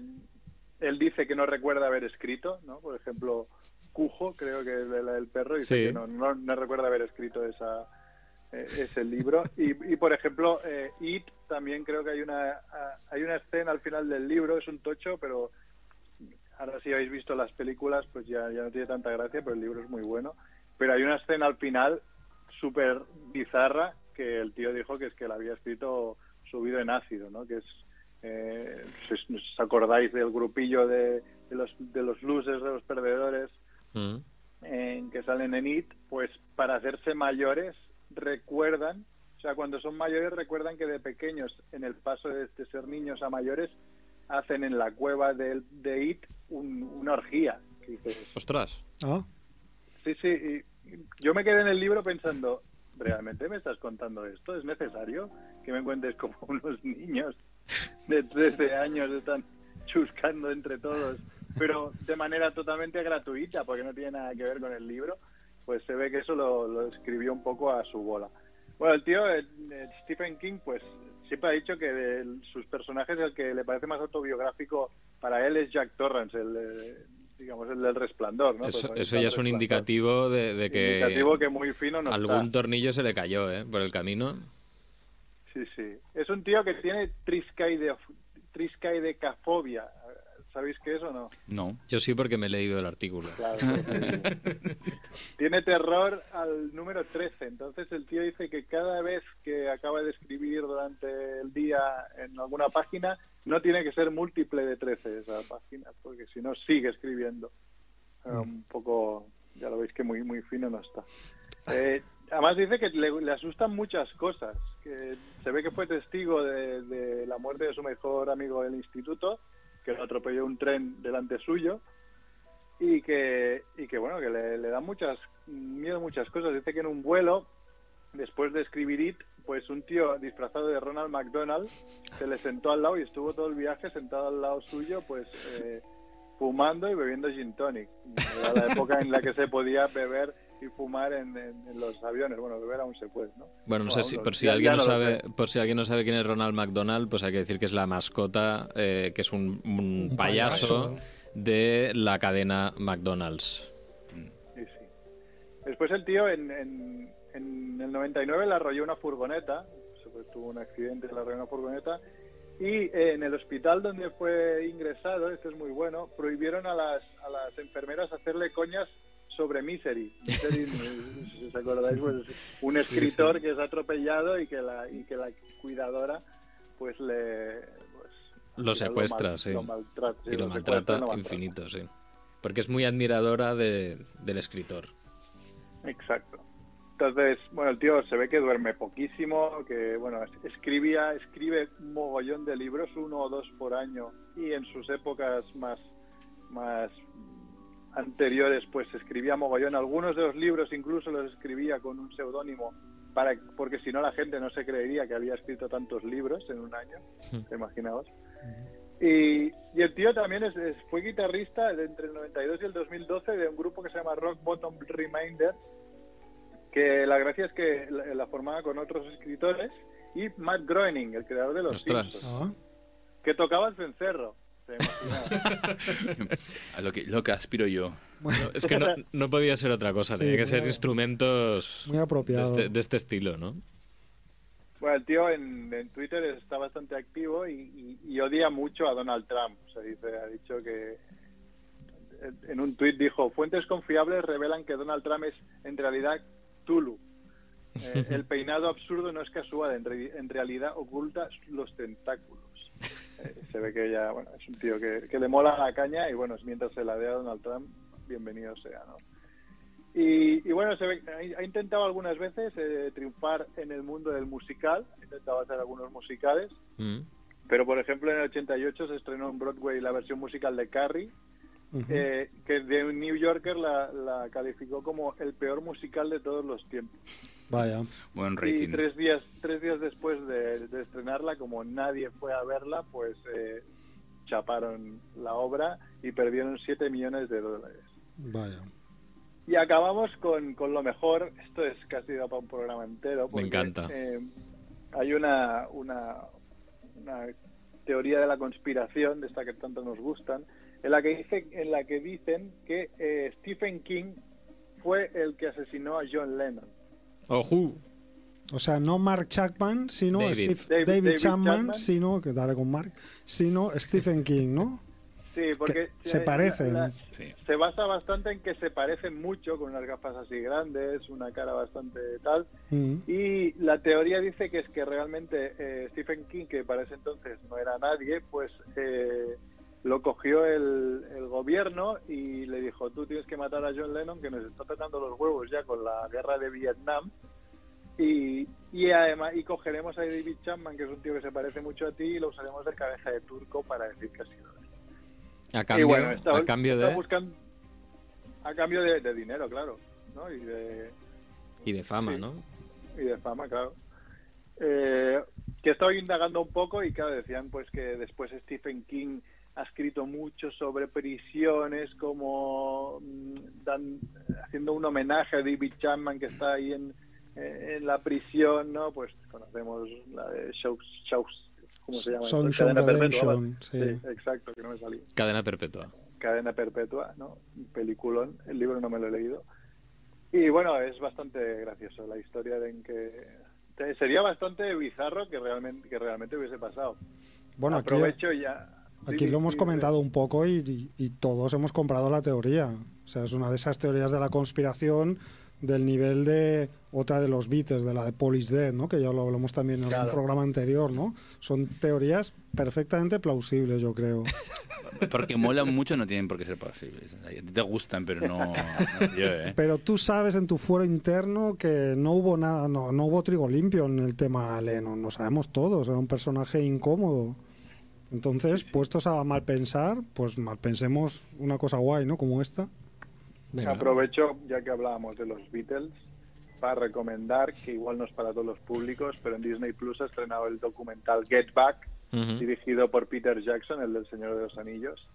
él dice que no recuerda haber escrito, ¿no? Por ejemplo, Cujo, creo que es del perro, dice Sí. que no, no, no recuerda haber escrito esa, eh, ese libro. Y, y, por ejemplo, eh, It también creo que hay una, hay una escena al final del libro, es un tocho, pero ahora si habéis visto las películas, pues ya, ya no tiene tanta gracia, pero el libro es muy bueno. Pero hay una escena al final súper bizarra que el tío dijo que es que la había escrito subido en ácido, ¿no? Que es, eh, si os- acordáis del grupillo de, de los, de los losers, de los perdedores, Mm. en que salen en IT, pues para hacerse mayores recuerdan, o sea, cuando son mayores recuerdan que de pequeños, en el paso de, de ser niños a mayores, hacen en la cueva del- de, IT un- una orgía. Ostras. Ah, Sí, sí, y yo me quedé en el libro pensando, ¿realmente me estás contando esto? ¿Es necesario que me cuentes como unos niños de 13 años están chuscando entre todos, pero de manera totalmente gratuita, porque no tiene nada que ver con el libro? Pues se ve que eso lo, lo escribió un poco a su bola. Bueno, el tío, Stephen King, pues siempre ha dicho que de sus personajes el que le parece más autobiográfico para él es Jack Torrance, el, eh, digamos, el del resplandor, ¿no? Eso, Pues, eso ya es un indicativo de, de que Indicativo que muy fino no algún está. tornillo se le cayó ¿eh? por el camino. Sí, sí. Es un tío que tiene triscaide, triscaidecafobia. ¿Sabéis qué es o no? No. Yo sí porque me he leído el artículo. Claro. Tiene terror al número 13. Entonces el tío dice que cada vez que acaba de escribir durante el día en alguna página, no tiene que ser múltiple de 13 esa página, porque si no sigue escribiendo. Eh, un poco, ya lo veis que muy, muy fino no está. Eh, además dice que le, le asustan muchas cosas. Que se ve que fue testigo de, de la muerte de su mejor amigo del instituto, que lo atropelló un tren delante suyo y que y que bueno que le, le da muchas miedo muchas cosas. Dice que en un vuelo después de escribir it pues un tío disfrazado de Ronald McDonald se le sentó al lado y estuvo todo el viaje sentado al lado suyo pues eh, fumando y bebiendo gin tonic. Era la época en la que se podía beber y fumar en, en- en los aviones bueno beber aún se puede no Bueno, no sé si por si alguien no sabe, por si alguien no sabe quién es Ronald McDonald, pues hay que decir que es la mascota, eh, que es un, un Un payaso, payaso. de la cadena McDonald's. Sí, sí. Después el tío en, en, en el 99 le arrolló una furgoneta, tuvo un accidente, le arrolló una furgoneta, y eh, en el hospital donde fue ingresado, este es muy bueno, prohibieron a las, a las enfermeras hacerle coñas sobre Misery. Misery, si os acordáis, pues un escritor que es atropellado y que la, y que la cuidadora pues le... Pues, Lo secuestra, mal- sí. Lo maltrata, sí, y lo maltrata infinito, sí. Porque es muy admiradora de- del escritor. Exacto. Entonces, bueno, el tío se ve que duerme poquísimo, que, bueno, es- escribía, escribe un mogollón de libros, uno o dos por año, y en sus épocas más, más anteriores, pues escribía mogollón. Algunos de los libros incluso los escribía con un seudónimo, para, porque si no la gente no se creería que había escrito tantos libros en un año, ¿te imaginabas? Y, y el tío también es, es- fue guitarrista de entre el 92 y el 2012 de un grupo que se llama Rock Bottom Reminder, que la gracia es que la, la formaba con otros escritores y Matt Groening, el creador de los Ostras. Simpsons, Ah, que tocaba el cencerro. A lo que, lo que aspiro yo. Es que no, no podía ser otra cosa, Sí, tenía que ser instrumentos muy de apropiado. este, de este estilo, ¿no? Bueno, el tío en, en Twitter está bastante activo y, y- y odia mucho a Donald Trump. Se dice, ha dicho que en- en un tuit dijo, fuentes confiables revelan que Donald Trump es en realidad Tulu. Eh, el peinado absurdo no es casual, en, re- en realidad oculta los tentáculos. Eh, se ve que ya, bueno, es un tío que, que le mola la caña y bueno, mientras se la dé a Donald Trump, bienvenido sea, ¿no? Y, y bueno, se ve, ha, ha intentado algunas veces eh, triunfar en el mundo del musical, ha intentado hacer algunos musicales, Mm. pero por ejemplo en el 88 se estrenó en Broadway la versión musical de Carrie, ujú. eh, que de un New Yorker la, la calificó como el peor musical de todos los tiempos. Vaya. Buen Y rating. tres días, tres días después de, de estrenarla, como nadie fue a verla, pues eh, chaparon la obra y perdieron 7 millones de dólares. Vaya. Y acabamos con, con lo mejor. Esto es casi da para un programa entero. porque, encanta. eh, hay una, una, una teoría de la conspiración, de esta que tanto nos gustan, en la que, dice, en la que dicen que eh, Stephen King fue el que asesinó a John Lennon. ¡Ojú! O sea, no Mark Chapman, sino David. Steve- David- David, David Chapman, Chapman. sino, que dale con Mark, sino Stephen King, ¿no? Sí, porque Que se parecen. la- Sí. se basa bastante en que se parecen mucho, con unas gafas así grandes, una cara bastante tal. Mm. Y la teoría dice que es que realmente eh, Stephen King, que para ese entonces no era nadie, pues eh, lo cogió el, el gobierno y le dijo, tú tienes que matar a John Lennon, que nos está tocando los huevos ya con la guerra de Vietnam. Y, y además y cogeremos a David Chapman, que es un tío que se parece mucho a ti, y lo usaremos de cabeza de turco para decir que ha sido él. A Y cambio, bueno, está- a cambio de... buscando- a cambio de, de dinero, claro, ¿no? Y de, Y de fama, Sí. ¿no? y de fama, claro. Eh, que estaba indagando un poco y claro, decían pues que después Stephen King ha escrito mucho sobre prisiones, como mm, dan, haciendo un homenaje a David Chapman que está ahí en, eh, en la prisión, ¿no? Pues conocemos la de Shows, Shows ¿cómo se llama? Sunshine Cadena perpetua. Sí. Sí, exacto, que no me salía. Cadena perpetua. Cadena Perpetua, ¿no? Un peliculón. El libro no me lo he leído. Y bueno, es bastante gracioso la historia de en que sería bastante bizarro que realmente que realmente hubiese pasado. Bueno, aquí, Aprovecho ya. Aquí lo hemos comentado un poco y, y- y todos hemos comprado la teoría. O sea, es una de esas teorías de la conspiración del nivel de otra de los Beatles, de la de Police Dead, ¿no? Que ya lo hablamos también en Claro. un programa anterior, ¿no? Son teorías perfectamente plausibles, yo creo. Porque molan mucho, no tienen por qué ser ti te gustan, pero no, no sé yo, ¿eh? Pero tú sabes en tu fuero interno que no hubo nada, no, no hubo trigo limpio en el tema Lennon, lo sabemos todos, era un personaje incómodo. Entonces, puestos a mal pensar, pues mal pensemos una cosa guay, ¿no? Como esta. Venga. Aprovecho, ya que hablábamos de los Beatles, para recomendar, que igual no es para todos los públicos, pero en Disney Plus ha estrenado el documental Get Back, dirigido por Peter Jackson, el del Señor de los Anillos.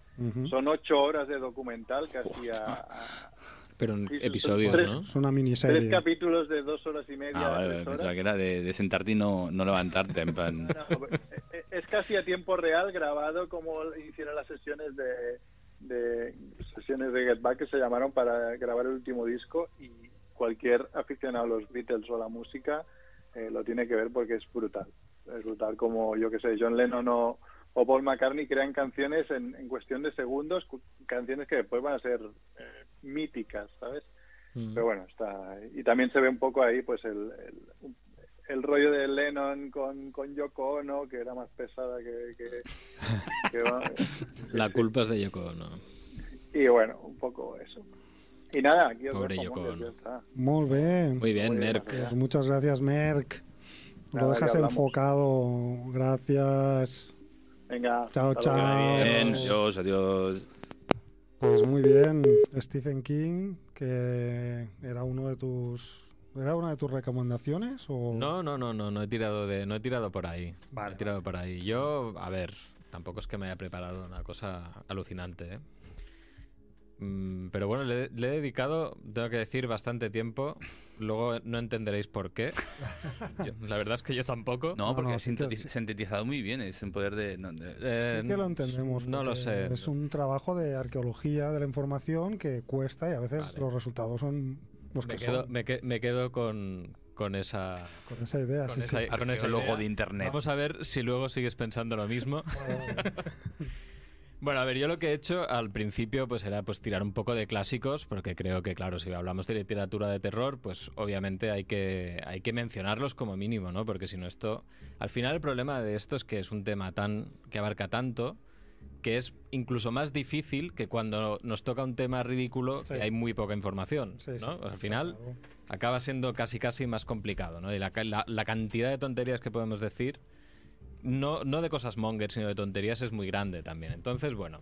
Son ocho horas de documental, casi a, a- Pero en Sí, episodios, tres- ¿no? Es una tres miniserie. capítulos de dos horas y media. Ah, vale, tres horas. pensaba que era de, de sentarte y no, no levantarte, en plan... No, eh, eh, es casi a tiempo real grabado como hicieron las sesiones de, de sesiones de Get Back que se llamaron para grabar el último disco y cualquier aficionado a los Beatles o a la música eh, lo tiene que ver porque es brutal. Es brutal como, yo que sé, John Lennon o, o Paul McCartney crean canciones en, en cuestión de segundos, canciones que después van a ser eh, míticas, ¿sabes? Mm. Pero bueno, está y también se ve un poco ahí pues el, el, el rollo de Lennon con, con Yoko Ono, que era más pesada que... que- La culpa es de Yoko Ono. y bueno, un poco eso. Y nada, aquí os Pobre Yoko Ono. Muy bien. Muy bien, Muy bien, Merck. Pues muchas gracias, Merck. Lo dejas enfocado. Gracias. Venga, Chao, chao. Bien, Adiós. adiós, adiós. Pues muy bien, Stephen King, que era uno de tus ¿Era una de tus recomendaciones? O... No, no, no, no, no he tirado de, no he tirado por ahí. Vale, No he tirado por ahí. Yo, a ver, tampoco es que me haya preparado una cosa alucinante, ¿eh? Mm, Pero bueno, le, le he dedicado, tengo que decir, bastante tiempo. Luego no entenderéis por qué. Yo- la verdad es que yo tampoco. No, No, porque no, sí que- sintetizado muy bien, es un poder de... no, de- Eh, Sí que lo entendemos. No lo sé. Es un trabajo de arqueología de la información que cuesta y a veces Vale. los resultados son los me, que quedo, son. me, que- me quedo con, con esa... Con esa idea, con sí, esa- sí. con esa Arqueólogo idea. de internet. Vamos a ver si luego sigues pensando lo mismo. Bueno, a ver, yo lo que he hecho al principio pues era pues tirar un poco de clásicos, porque creo que claro, si hablamos de literatura de terror, pues obviamente hay que hay que mencionarlos como mínimo, ¿no? Porque si no esto, al final el problema de esto es que es un tema tan que abarca tanto que es incluso más difícil que cuando nos toca un tema ridículo Sí. que hay muy poca información, Sí, sí, ¿no? al final claro. acaba siendo casi casi más complicado, ¿no? Y la, la- la cantidad de tonterías que podemos decir, no, no de cosas monger, sino de tonterías, es muy grande también. Entonces, bueno,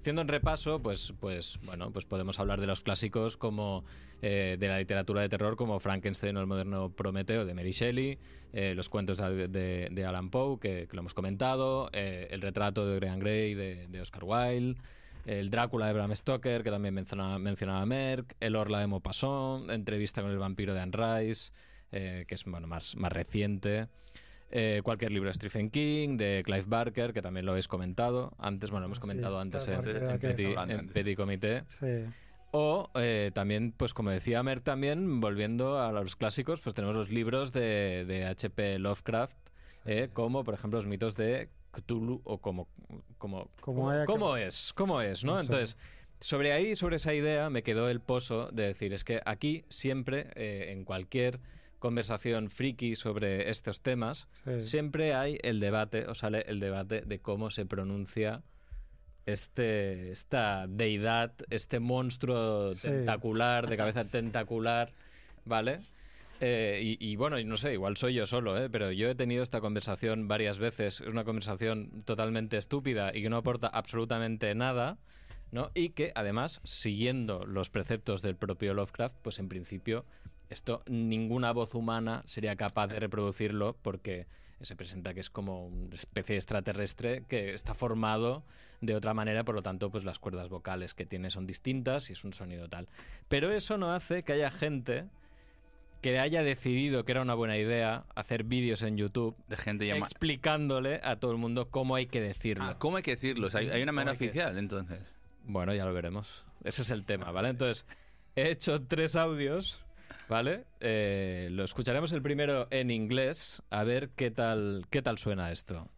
haciendo un repaso, pues, pues, bueno, pues podemos hablar de los clásicos como eh, de la literatura de terror, como Frankenstein o el moderno Prometeo de Mary Shelley, eh, los cuentos de, Alan Poe, que, lo hemos comentado, eh, el retrato de Dorian Gray de, de Oscar Wilde. El Drácula de Bram Stoker, que también mencionaba, mencionaba Merck. El Orla de Maupassant. Entrevista con el vampiro de Anne Rice, eh, que es bueno, más, más reciente. Eh, cualquier libro de Stephen King, de Clive Barker, que también lo habéis comentado antes. Bueno, lo hemos sí, comentado antes en, en Petit, en Comité. Sí. O eh, también, pues como decía Merck también, volviendo a los clásicos, pues tenemos los libros de, de H.P. Lovecraft, eh, como por ejemplo los mitos de Cthulhu o como... como, Como que- ¿Cómo es? ¿Cómo es? ¿no? No sé. Entonces, sobre ahí, sobre esa idea, me quedó el pozo de decir, es que aquí siempre, eh, en cualquier conversación friki sobre estos temas, Sí. siempre hay el debate, o sale el debate de cómo se pronuncia este, esta deidad, este monstruo Sí. tentacular, de cabeza tentacular, ¿vale? Eh, y, y bueno, y no sé, igual soy yo solo, ¿eh? pero yo he tenido esta conversación varias veces. Es una conversación totalmente estúpida y que no aporta absolutamente nada, ¿no? Y que además, siguiendo los preceptos del propio Lovecraft, pues en principio esto ninguna voz humana sería capaz de reproducirlo porque se presenta que es como una especie de extraterrestre que está formado de otra manera, por lo tanto, pues las cuerdas vocales que tiene son distintas y es un sonido tal. Pero eso no hace que haya gente que haya decidido que era una buena idea hacer vídeos en YouTube De gente llama... explicándole a todo el mundo cómo hay que decirlo. Ah, ¿Cómo hay que decirlo? O sea, hay, hay una manera que- oficial, entonces. Bueno, ya lo veremos. Ese es el tema, ¿vale? Entonces, he hecho tres audios, ¿vale? Eh, lo escucharemos el primero en inglés, a ver qué tal, qué tal suena esto.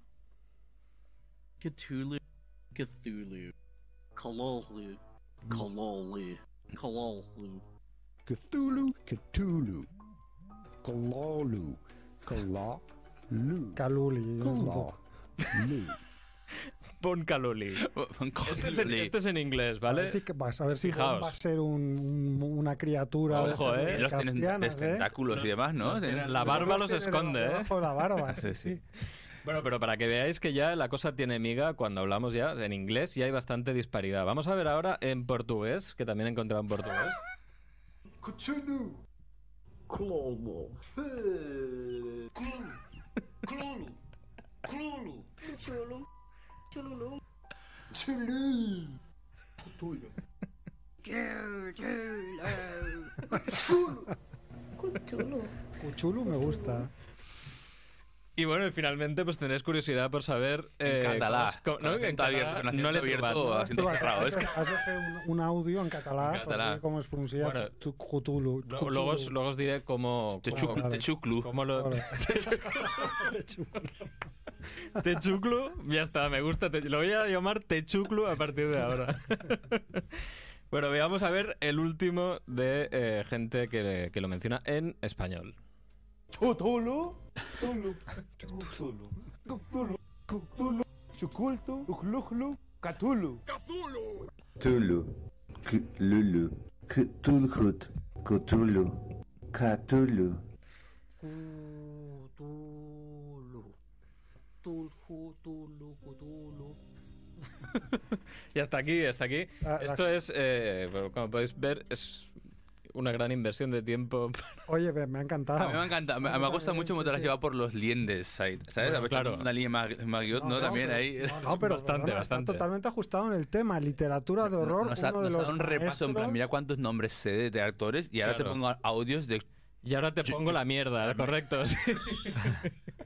Cthulhu, Cthulhu, Cthulhu, Cthulhu, Cthulhu. Cthulhu, Cthulhu, Cthulhu, Cthulhu. Cthulhu. Pon Caluli. Este es, en, este es en inglés, A ¿vale? ver si, que- vas a ver si Fijaos. va a ser un- un- una criatura de Ojo, estas ¿eh? Los tienen de tentáculos y demás, ¿no? Tienen- La barba los tiene esconde, ¿eh? de la barba, Sí, sí. Bueno, pero para que veáis que ya la cosa tiene miga, cuando hablamos ya en inglés ya hay bastante disparidad. Vamos a ver ahora en portugués, que también he encontrado en portugués. Cthulhu, Cthulhu, Cthulhu, Cthulhu, Chulu. Chululu. Cthulhu. Cthulhu. Cuchulu me gusta. Y bueno, y finalmente pues tenéis curiosidad por saber... eh, En catalá. cómo es- cómo- no, en acento catalá abierto, con no acento l'he abierto. haciendo cerrado, es que- Has hacer un, un audio en catalán, En catalán. porque es pronunciado Bueno, tu- Cthulhu. Lo- Luego, os- luego os diré cómo... Te cómo- lo... Vale. Techuclu, ya está, me gusta. te- lo voy a llamar Techuclu a partir de ahora. bueno, veamos a ver el último de eh, gente que, que lo menciona en español. Cthulhu, Cthulhu, Cthulhu, Cthulhu, Cthulhu, Chucultu, Ujluhlu, Cthulhu. Cthulhu, Cthulhu, Cthulhu, Cthulhu, Cthulhu. Cthulhu. Tulhu, Tulu, Cthulhu. Y hasta aquí, hasta aquí. Ah, Esto es, eh, como podéis ver, es una gran inversión de tiempo. Oye, me ha encantado. A mí me encanta, me, me gusta mucho cómo te lo has llevado por los liendes, ¿sabes? Bueno, claro. Una línea mag- Maguiot, ¿no? No, no, También pero- ahí. No, pero Bastante, perdona, bastante. Está totalmente ajustado en el tema, literatura de horror. Nos ha, uno de nos ha los dado un repaso en plan, mira cuántos nombres sé de, de actores y ahora Claro. te pongo audios de... Y ahora te pongo la mierda, correcto. sí.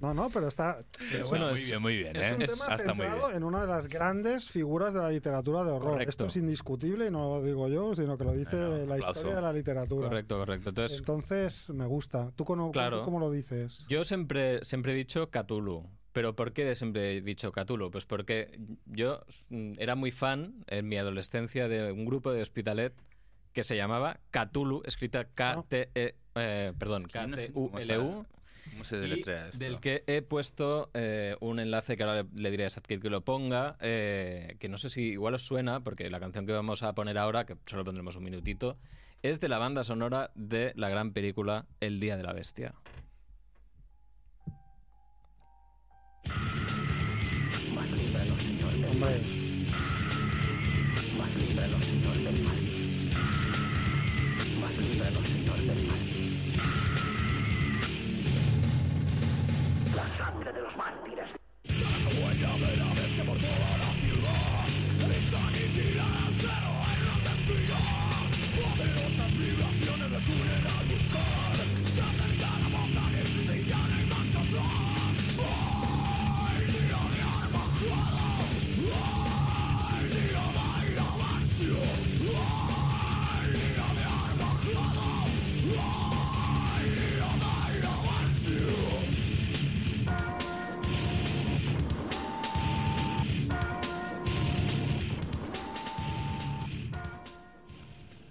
No, no, pero está. Pero bueno, muy es- bien, muy bien, Es ¿eh? un Es- tema está muy centrado bien. en una de las grandes figuras de la literatura de horror. Correcto. Esto es indiscutible y no lo digo yo, sino que lo dice la historia de la literatura. correcto, correcto. Entonces, Entonces, me gusta. ¿Tú cómo, Claro. tú cómo lo dices? Yo siempre, siempre he dicho Cthulhu. ¿Pero por qué siempre he dicho Cthulhu? Pues porque yo era muy fan en mi adolescencia de un grupo de Hospitalet que se llamaba Cthulhu, escrita K-T-E, eh, perdón, no sé cómo K-T-U-L-U. ¿Cómo se deletrea esto? del que he puesto eh, un enlace que ahora le, le diré a Sadkir que lo ponga, eh, que no sé si igual os suena, porque la canción que vamos a poner ahora, que solo pondremos un minutito, es de la banda sonora de la gran película El Día de la Bestia. Hombre,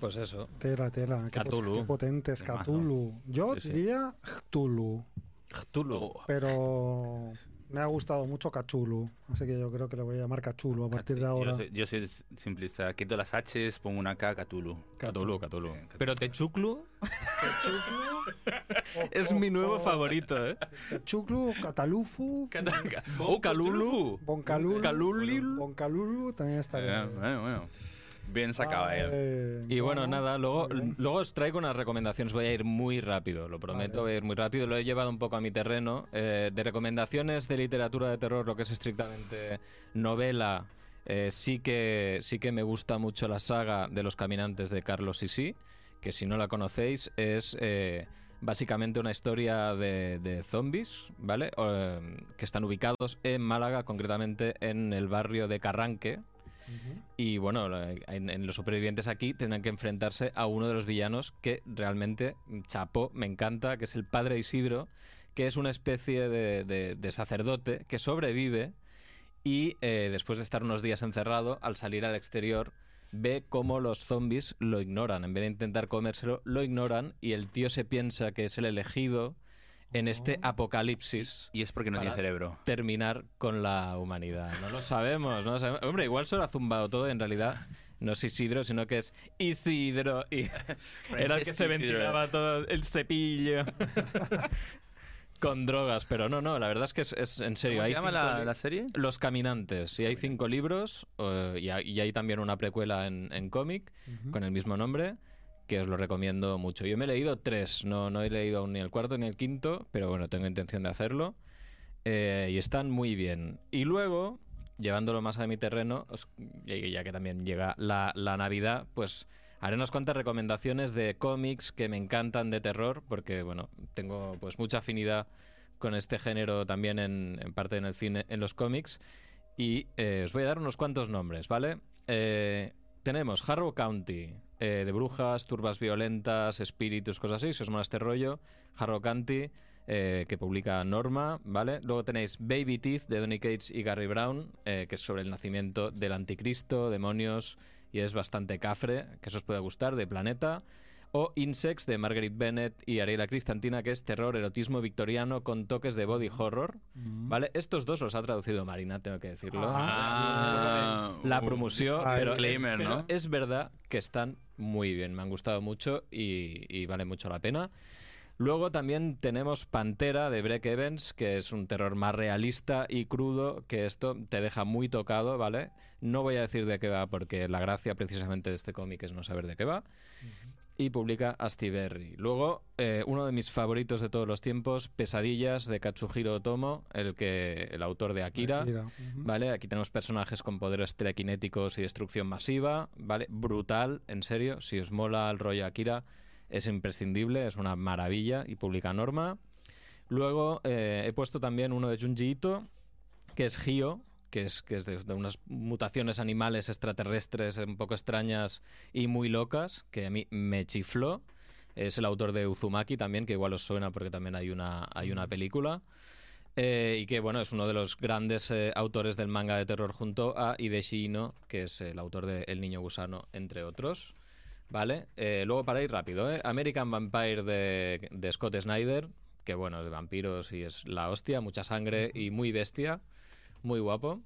Pues eso. tela, tela. Qué, Cthulhu. qué potente es. Cthulhu. Yo Sí, sí. diría Cthulhu, Cthulhu. Pero me ha gustado mucho Cachulu. Así que yo creo que le voy a llamar Cachulo a partir de yo ahora. soy- Yo soy, simplista. Quito las H's, pongo una K, Cthulhu. Cthulhu, Cthulhu. Bien, Cthulhu. Pero Techuklu es mi nuevo favorito, ¿eh? Cachuclu, Catalufu, Oh, Calulu. Boncalulu. Calulil. Boncalulu también está bien. Eh, bueno, bueno. Bien sacado ahí. Eh, Y bueno, nada, luego, luego os traigo unas recomendaciones. Voy a ir muy rápido, lo prometo, Vale. voy a ir muy rápido. Lo he llevado un poco a mi terreno. Eh, de recomendaciones de literatura de terror, lo que es estrictamente novela, eh, sí, que, sí que me gusta mucho la saga de los caminantes de Carlos Sisi, que si no la conocéis es eh, básicamente una historia de, de zombies, ¿vale? O, eh, que están ubicados en Málaga, concretamente en el barrio de Carranque. Y bueno, en, los supervivientes aquí tendrán que enfrentarse a uno de los villanos que realmente chapó, me encanta, que es el padre Isidro, que es una especie de, de- de sacerdote que sobrevive y eh, después de estar unos días encerrado, al salir al exterior, ve cómo los zombies lo ignoran. En vez de intentar comérselo, lo ignoran y el tío se piensa que es el elegido en este apocalipsis. Y es porque no tiene cerebro. Terminar con la humanidad. No lo sabemos, no lo sabemos. Hombre, igual se lo ha zumbado todo, en realidad no es Isidro, sino que es Isidro. Y era el que se ventilaba todo el cepillo. Con drogas, pero no, no, la verdad es que es, es en serio. ¿Cómo se llama la, serie? Los Caminantes. Y hay cinco libros, eh, y, hay, y hay también una precuela en, en cómic con el mismo nombre, que os lo recomiendo mucho. Yo me he leído tres, no, no he leído aún ni el cuarto ni el quinto, pero bueno, tengo intención de hacerlo. Eh, y están muy bien. Y luego, llevándolo más a mi terreno, ya que también llega la, la Navidad, pues haré unas cuantas recomendaciones de cómics que me encantan de terror, porque bueno, tengo pues mucha afinidad con este género también en, en parte en el cine, en los cómics. Y eh, os voy a dar unos cuantos nombres, ¿vale? Eh, tenemos Harrow County, eh, de brujas, turbas violentas, espíritus, cosas así, si os mola este rollo. Harrow County, eh, que publica Norma, ¿vale? Luego tenéis Baby Teeth, de Donny Cates y Gary Brown, eh, que es sobre el nacimiento del anticristo, demonios, y es bastante cafre, que eso os puede gustar, de Planeta. O Insects, de Margaret Bennett y Ariela Cristantina, que es terror, erotismo victoriano con toques de body horror, ¿vale? Estos dos los ha traducido Marina, tengo que decirlo. Ah, la un promoción, Ah, pero, disclaimer, es, ¿no? pero es verdad que están muy bien, me han gustado mucho y, y vale mucho la pena. Luego también tenemos Pantera de Breck Evans, que es un terror más realista y crudo, que esto te deja muy tocado, ¿vale? No voy a decir de qué va, porque la gracia precisamente de este cómic es no saber de qué va. Y publica Astiberri. Luego, eh, uno de mis favoritos de todos los tiempos, Pesadillas de Katsuhiro Otomo, el, que, el autor de Akira. ¿Vale? Aquí tenemos personajes con poderes telequinéticos y destrucción masiva, ¿vale? Brutal, en serio. Si os mola el rollo Akira, es imprescindible, es una maravilla y publica Norma. Luego eh, he puesto también uno de Junji Ito, que es Gio, que es, que es de, de unas mutaciones animales extraterrestres un poco extrañas y muy locas, que a mí me chifló. Es el autor de Uzumaki también, que igual os suena porque también hay una, hay una película. Eh, y que bueno, es uno de los grandes eh, autores del manga de terror junto a Hideshi Ino, que es el autor de El niño gusano, entre otros. ¿Vale? Eh, luego para ir rápido. American Vampire de, de Scott Snyder, que bueno, es de vampiros y es la hostia, mucha sangre y muy bestia, muy guapo.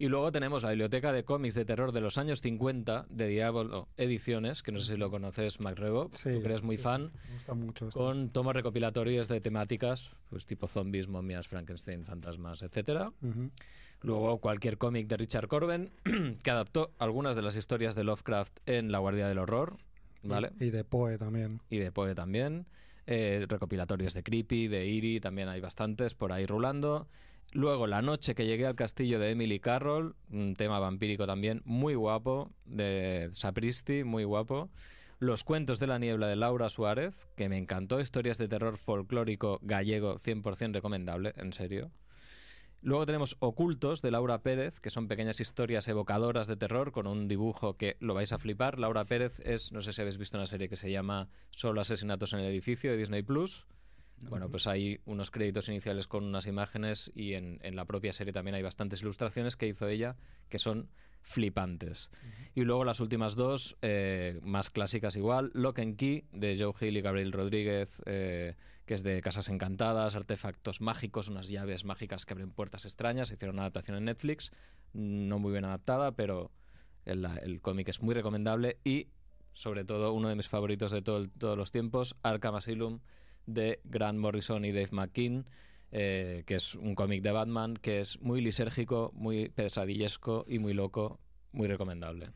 Y luego tenemos la biblioteca de cómics de terror de los años 50 de Diablo Ediciones, que no sé si lo conoces, MacRebo, Sí, tú que eres muy sí, fan, sí, me gusta mucho con tomos recopilatorios de temáticas, pues tipo zombies, momias, Frankenstein, fantasmas, etcétera. Ujú. Luego cualquier cómic de Richard Corben, que adaptó algunas de las historias de Lovecraft en La Guardia del Horror, ¿vale? Y de Poe también. Y de Poe también. Eh, recopilatorios de Creepy, de Eerie, también hay bastantes por ahí rulando. Luego, La noche que llegué al castillo de Emily Carroll, un tema vampírico también, muy guapo, de Sapristi, muy guapo. Los cuentos de la niebla de Laura Suárez, que me encantó, historias de terror folclórico gallego, 100% recomendable, en serio. Luego tenemos Ocultos de Laura Pérez, que son pequeñas historias evocadoras de terror con un dibujo que lo vais a flipar. Laura Pérez es, no sé si habéis visto una serie que se llama Solo asesinatos en el edificio de Disney Plus. Bueno, pues hay unos créditos iniciales con unas imágenes y en, en la propia serie también hay bastantes ilustraciones que hizo ella que son flipantes. Y luego las últimas dos, eh, más clásicas igual, Lock and Key de Joe Hill y Gabriel Rodríguez, eh, que es de Casas Encantadas, artefactos mágicos, unas llaves mágicas que abren puertas extrañas. Hicieron una adaptación en Netflix, no muy bien adaptada, pero el, el cómic es muy recomendable y sobre todo uno de mis favoritos de todo todos los tiempos, Arkham Asylum de Grant Morrison y Dave McKean, eh, que es un cómic de Batman que es muy lisérgico, muy pesadillesco y muy loco, muy recomendable.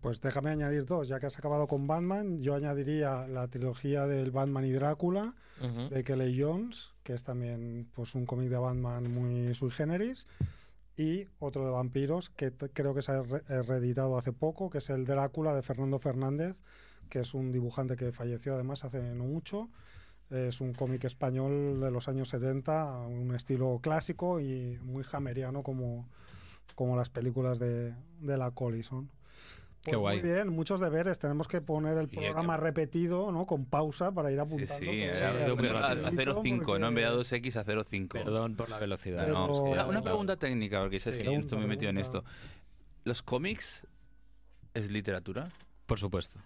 Pues déjame añadir dos, ya que has acabado con Batman, yo añadiría la trilogía del Batman y Drácula de Kelly Jones, que es también pues un cómic de Batman muy sui generis, y otro de vampiros que creo que se ha re- reeditado hace poco, que es el Drácula de Fernando Fernández, que es un dibujante que falleció además hace no mucho. Es un cómic español de los años 70, un estilo clásico y muy hammeriano como, como las películas de, de la Collison. Qué Pues guay. Muy bien, muchos deberes. Tenemos que poner el eh, programa repetido, ¿no? Con pausa para ir apuntando. sí, Sí, a- a- rápido. a 0,5, no en vez de a porque- 2X a 0,5. Perdón por la velocidad. Pero- no, es que Una, pregunta técnica, porque sabes Sí. que yo no estoy muy metido en esto. ¿Los cómics es literatura? Por supuesto.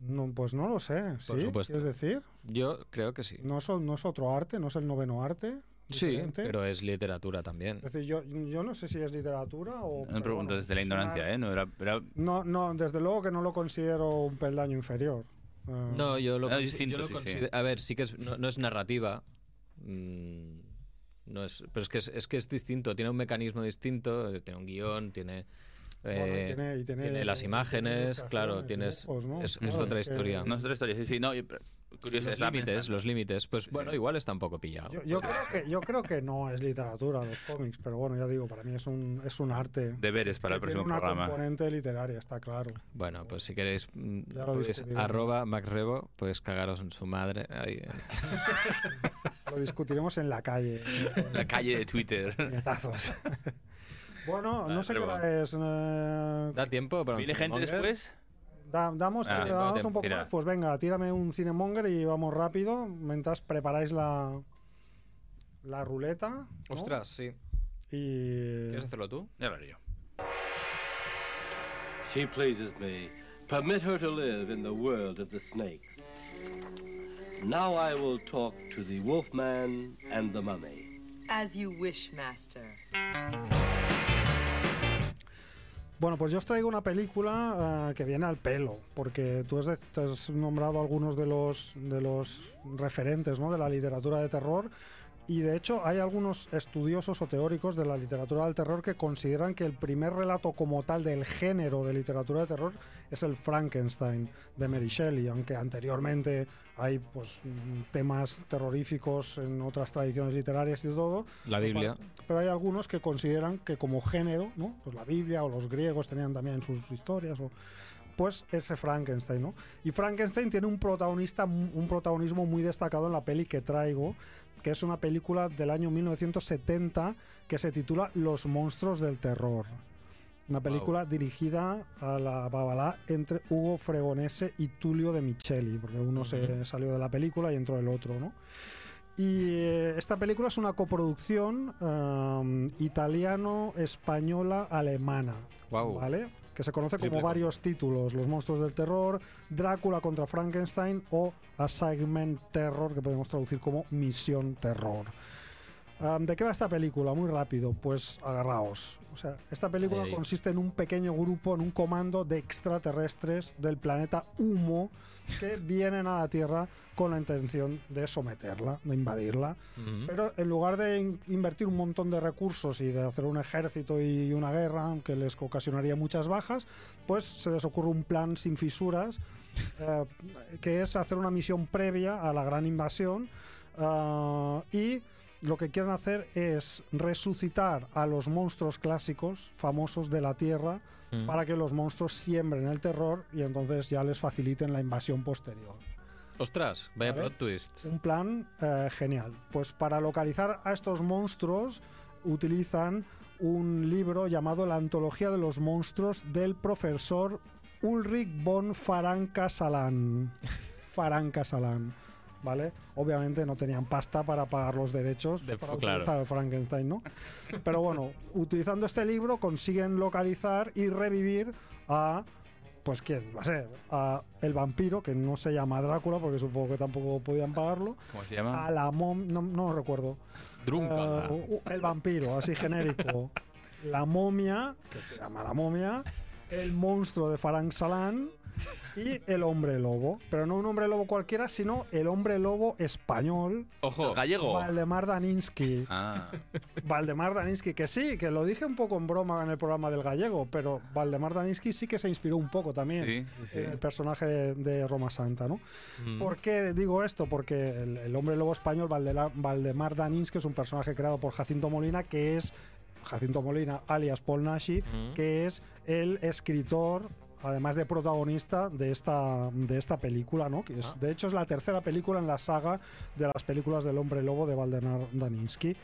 No, pues no lo sé. Por ¿sí? supuesto. ¿Quieres decir? Yo creo que sí. ¿No, ¿No es otro arte? ¿No es el noveno arte? Sí, pero es literatura también. Es decir, yo, yo no sé si es literatura o... Pregunta bueno, desde la es ignorancia, ¿eh? No era, era- No, no, desde luego que no lo considero un peldaño inferior. Eh, No, yo lo, consi- distinto, yo lo sí, sí. considero- A ver, sí que es- no, no es narrativa. mm, no es, pero es que es, es que es distinto. Tiene un mecanismo distinto. eh, Tiene un guion, tiene. Bueno, y eh, tiene- y tiene- tiene las tiene imágenes, claro, tienes- dibujos, ¿no? es- es otra que- historia. No es otra historia, sí, sí, no. Curioso, los límites, los límites. Pues bueno, sí. igual está un poco pillado. Yo, yo creo que, yo creo que no es literatura los cómics, pero bueno, ya digo, para mí es un, es un arte. Deberes para el que tiene próximo una programa. componente literaria, está claro. Bueno, pues si queréis, mm, discutiremos. arroba macrebo, podéis cagaros en su madre. ahí. Lo discutiremos en la calle. La calle de Twitter. Puñetazos. Bueno, Vale, no sé qué hora es. eh, ¿Da tiempo para ¿Viene gente después? da- damos, Ah, damos tiempo, un poco tira. más. Pues venga, tírame un cinemonger y vamos rápido. Mientras preparáis la, la ruleta. ¿no? Ostras, sí. Y. ¿Quieres hacerlo tú? Ya lo haré yo. She pleases me. Permit her to live in the world of the snakes. Now I will talk to the wolfman and the mummy. As you wish, master. Bueno, pues yo os traigo una película eh, que viene al pelo, porque tú has, has nombrado algunos de los, de los referentes ¿no? de la literatura de terror. Y de hecho hay algunos estudiosos o teóricos de la literatura del terror que consideran que el primer relato como tal del género de literatura de terror es el Frankenstein de Mary Shelley, aunque anteriormente hay pues temas terroríficos en otras tradiciones literarias y todo. La Biblia. Pero hay algunos que consideran que como género, ¿no? Pues la Biblia o los griegos tenían también sus historias o pues ese Frankenstein, ¿no? Y Frankenstein tiene un protagonista un protagonismo muy destacado en la peli que traigo, que es una película del año 1970 que se titula Los monstruos del terror. Una película dirigida a la babalá entre Hugo Fregonese y Tulio de Micheli, porque uno se salió de la película y entró el otro, ¿no? Y eh, esta película es una coproducción um, italiano-española-alemana. Wow. ¿Vale? Que se conoce como varios títulos: Los monstruos del terror, Drácula contra Frankenstein o Assignment Terror, que podemos traducir como Misión Terror. Um, ¿De qué va esta película? Muy rápido, pues agarraos. O sea, esta película Ahí, ahí. consiste en un pequeño grupo, en un comando de extraterrestres del planeta Humo que vienen a la Tierra con la intención de someterla, de invadirla. Pero en lugar de in- invertir un montón de recursos y de hacer un ejército y una guerra que les ocasionaría muchas bajas, pues se les ocurre un plan sin fisuras, eh, que es hacer una misión previa a la gran invasión ah, y lo que quieren hacer es resucitar a los monstruos clásicos famosos de la Tierra Mm. para que los monstruos siembren el terror y entonces ya les faciliten la invasión posterior. Ostras, vaya Vale. plot twist. Un plan eh, genial. Pues para localizar a estos monstruos utilizan un libro llamado La Antología de los Monstruos del profesor Ulrich von Farancasalan. Farancasalan. ¿Vale? Obviamente no tenían pasta para pagar los derechos De- para claro. utilizar el Frankenstein, ¿no? Pero bueno, utilizando este libro consiguen localizar y revivir a pues quién va a ser a el vampiro que no se llama Drácula porque supongo que tampoco podían pagarlo ¿Cómo se llama? a la mom no, no recuerdo Drúncala. Eh, u- el vampiro así genérico la momia que se llama la momia el monstruo de Farang Salan y el hombre lobo pero no un hombre lobo cualquiera sino el hombre lobo español Ojo. Gallego. Valdemar Daninsky Ah, Valdemar Daninsky, que sí, que lo dije un poco en broma en el programa del gallego, pero Valdemar Daninsky sí que se inspiró un poco también sí, sí, sí. en el personaje de, de Roma Santa, ¿no? Mm. ¿Por qué digo esto? Porque el, el hombre lobo español, Valdela- Valdemar Daninsky, es un personaje creado por Jacinto Molina, que es Jacinto Molina, alias Paul Nashi, Mm. que es el escritor además de protagonista de esta, de esta película, ¿no? Que es, De hecho, es la tercera película en la saga de las películas del Hombre Lobo de Valdemar Daninsky. Eh,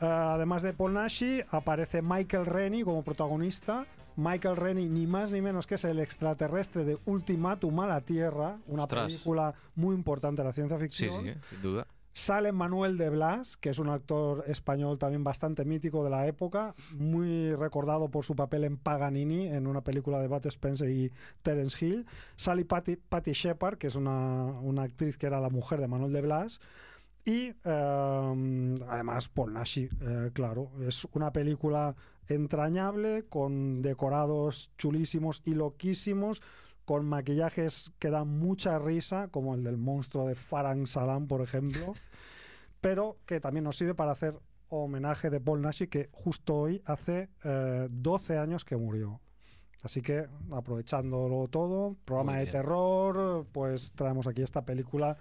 además de Paul Nashi, aparece Michael Rennie como protagonista. Michael Rennie, ni más ni menos que es el extraterrestre de Ultimátum a la Tierra, una Ostras. película muy importante de la ciencia Sí, ficción. sí, sin duda. Sale Manuel de Blas, que es un actor español también bastante mítico de la época, muy recordado por su papel en Paganini, en una película de Bud Spencer y Terence Hill. Sale Patty, Patty Shepard, que es una, una actriz que era la mujer de Manuel de Blas. Y eh, además Paul Nashi, eh, claro, es una película entrañable, con decorados chulísimos y loquísimos, con maquillajes que dan mucha risa, como el del monstruo de Farang Salam, por ejemplo, pero que también nos sirve para hacer homenaje de Paul Nashi, que justo hoy hace eh, 12 años que murió. Así que, aprovechándolo todo, programa de terror, pues traemos aquí esta película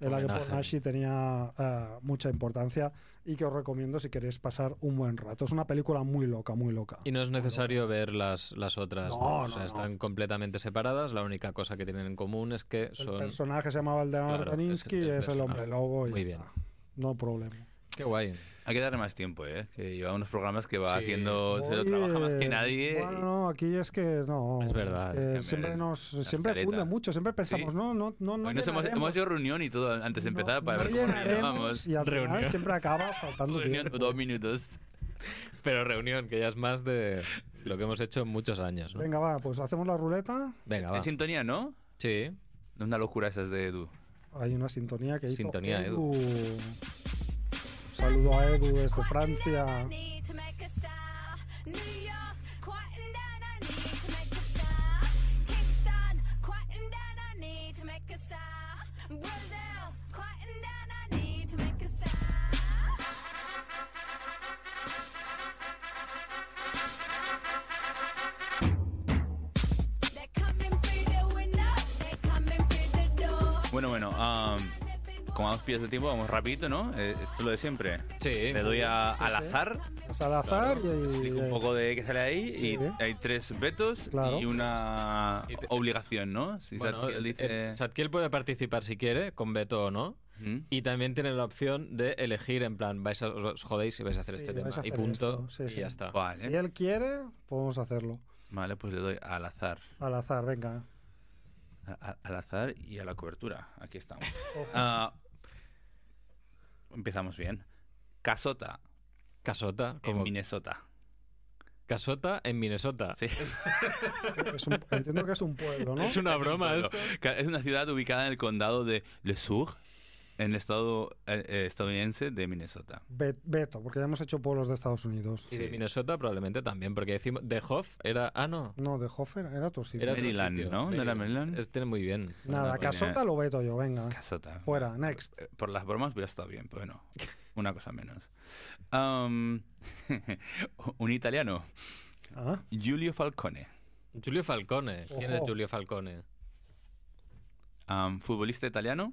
en la que Paul. Nashi tenía eh, mucha importancia y que os recomiendo si queréis pasar un buen rato. Es una película muy loca, muy loca. Y no es necesario ver las, las otras. No, ¿no? O no, sea, no. están completamente separadas. La única cosa que tienen en común es que El son. personaje se llama Valdemar Claro, es y el es el hombre lobo y Muy bien. está. No problema. Qué guay. Hay que darle más tiempo, ¿eh? Que lleva unos programas que va Sí. haciendo, se lo Oye, trabaja más que nadie. Bueno, no, aquí es que no. Es verdad, que siempre nos siempre cunde mucho, siempre pensamos, Sí. no, no, no, no hemos, hecho reunión y todo antes de no- empezar para no ver cómo y al final Reunión. siempre acaba faltando Reunión, tiempo. dos minutos. Pero reunión, que ya es más de lo que hemos hecho en muchos años. ¿no? Venga, va, pues hacemos la ruleta. Venga, va. En sintonía, ¿no? Sí. Una locura esas de Edu. Hay una sintonía que hizo Sintonía, Edu. Saludo a Edu desde Francia. Como vamos pillas de tiempo, vamos rapidito, ¿no? Eh, esto es lo de siempre. Sí. Le doy a- Sí, al azar, Es al azar y, explico un poco de qué sale ahí Sí. y hay tres vetos Claro. y una Y te- obligación, ¿no? Si Bueno, Zadkiel dice... Zadkiel puede participar si quiere, con veto o no. ¿Mm? Y también tiene la opción de elegir, en plan, vais a, os jodéis y vais a hacer Sí, este tema. a Y punto. sí, y sí. ya está. Vale, si él quiere, podemos hacerlo. vale, pues le doy al azar. Al azar, venga. A- a- al azar y a la cobertura. Aquí estamos. Ojo. Empezamos bien. Casota Casota, en como Minnesota. Casota en Minnesota. Sí. Es un- entiendo que es un pueblo, ¿no? Es una Es un broma esto. Ca- Es una ciudad ubicada en el condado de Le Sueur, en el estado eh, eh, estadounidense de Minnesota. Be- Beto, porque ya hemos hecho pueblos de Estados Unidos. Y de Sí. Minnesota probablemente también, porque decimos de Hoff era. Ah, no. No, de Hofer era otro sitio. Era otro Maryland, sitio. ¿no? ¿No era Maryland? Este muy bien. Nada, Bueno, Casota lo veto yo, venga. Casota. Fuera, next. Eh, Por las bromas hubiera estado bien, pero bueno, una cosa menos. Am, un italiano, Ah, Giulio Falcone, Giulio Falcone. ¿Quién es. Giulio Falcone? am, futbolista italiano,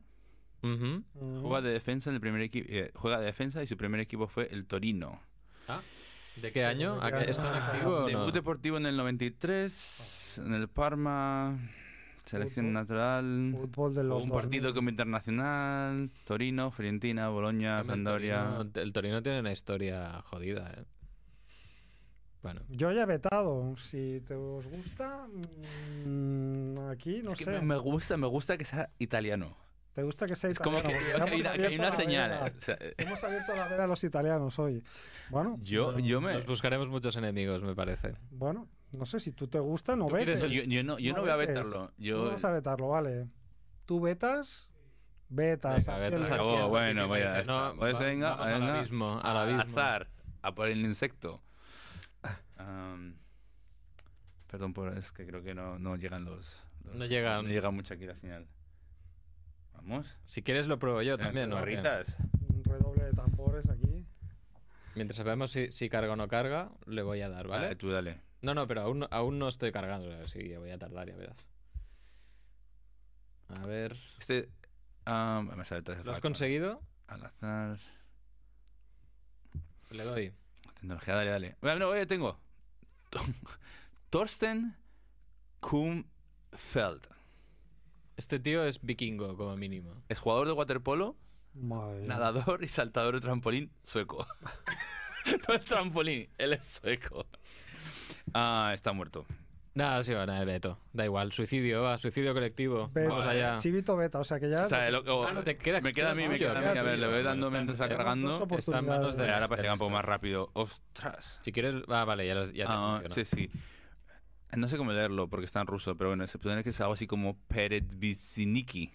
Ujú. mm, juega de defensa en el primer equipo, juega de defensa y su primer equipo fue el Torino. Ah, ¿De qué año? ¿De qué ¿A qué- año? ¿Está en Ah, activo o no? Debut deportivo en el 93, en el Parma, selección Fútbol. natural, Fútbol de los un partido 2000. como internacional, Torino, Fiorentina, Boloña, el Sampdoria. Torino- El Torino tiene una historia jodida, ¿eh? Bueno, Yo ya he vetado. Si te os gusta, mm, aquí no Es que sé. me, me gusta, me gusta que sea italiano. ¿Te gusta que sea Es como italiano? que, que hay una, que hay abierto una la señal. o sea, eh, Hemos abierto la veda a los italianos hoy. Bueno, Yo, mm, yo me. nos buscaremos muchos enemigos, me parece. Bueno, no sé si tú te gusta, no ¿Tú quieres vetes. Yo, yo no, yo no voy a vetarlo. Tú Yo, no vas a vetarlo, vale. Tú vetas, vetas. Venga, vetas a Oh, bueno, dice, está. no, Pues va- venga, vamos al venga, abismo, al a- abismo. azar, a por el insecto. Am, perdón, por, es que creo que no, no llegan los, los- No llegan. No llega mucho aquí la señal. Vamos. Si quieres lo pruebo yo también, ¿no? barritas. Un redoble de tambores aquí. Mientras sabemos si, si carga o no carga, le voy a dar, ¿vale? Vale, tú dale. No, no, pero aún, no- aún no estoy cargando, así que voy a tardar, ya verás. A ver... Este. am, me sale tres ¿Lo has conseguido? Al azar. Le doy. Tecnología, dale, dale. Bueno, no, ya tengo. Thorsten Kum Feld. Este tío es vikingo, como mínimo. Es jugador de waterpolo, Madre nadador y saltador de trampolín sueco. no es trampolín, él es sueco. Ah, está muerto. Nada, sí, va, nada, Beto. Da igual, suicidio, va, suicidio colectivo. Beta. Vamos allá. Chivito beta, o sea que ya. O sea, lo- o- Ah, no, te queda- me queda a mí, me queda a mí. A ver, le voy dando Está- mientras está cargando. Está en manos de... Ahora para que sea un poco más rápido. ¡Ostras! Si quieres... Ah, vale, ya, lo- ya te Ah, funciona. sí, sí. No sé cómo leerlo porque está en ruso, pero bueno, se puede que es algo así como Peredvisiniki.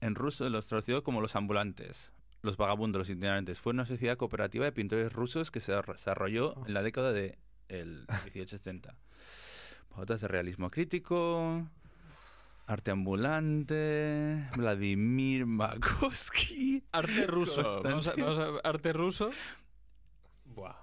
En ruso los traducido como los ambulantes, los vagabundos, los itinerantes. Fue una sociedad cooperativa de pintores rusos que se desarrolló en la década de el 1870. Pautas de realismo crítico, arte ambulante, Vladimir Makovsky. Arte ruso. Vamos a, vamos a- arte ruso. Buah.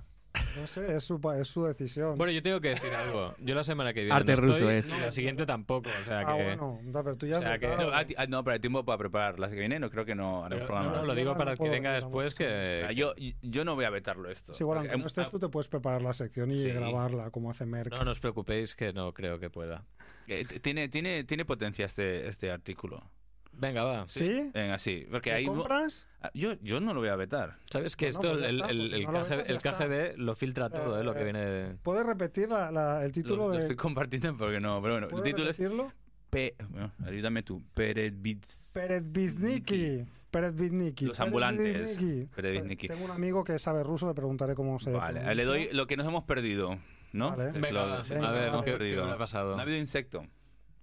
No sé, es su, pa- es su decisión. Bueno, yo tengo que decir algo. Yo la semana que viene. Arte no ruso estoy, es. y La siguiente tampoco. O sea ah, que. bueno, da, pero tú ya o sea que-. No, ti- ah, no, pero hay tiempo para preparar la que viene. No creo que no haremos Pero- programa. no, no, lo digo no para el que venga después que. Ah, Yo, yo no voy a vetarlo esto. Sí, bueno, aunque no estés tú, te puedes preparar la sección y Sí. grabarla como hace Merck. No, no os preocupéis que no creo que pueda. eh, tiene, tiene, tiene potencia este, este artículo. Venga, va. ¿Sí? Venga, sí. Porque ¿Lo hay. compras? Ah, Yo, yo no lo voy a vetar. ¿Sabes que Bueno, esto, pues ya el, está, el, pues si el no lo vetas, el. KGB lo filtra todo, ¿eh? Lo que Eh, viene de... ¿Puedes repetir la- la- el título Lo, lo de. estoy compartiendo porque no. Pero bueno, el ¿Puedes título es. repetirlo? P, bueno, ayúdame tú. Peredvits. Peredvizniki. Peredvizniki. Los ambulantes. Peredvizniki. Peredvizniki. Tengo un amigo que sabe ruso, le preguntaré cómo se. Vale, pronuncia. le doy lo que nos hemos perdido. ¿No? Vale. Es Venga, lo- venga, lo que a hemos ver, ¿qué- perdido. qué me ha pasado? No ha habido insecto.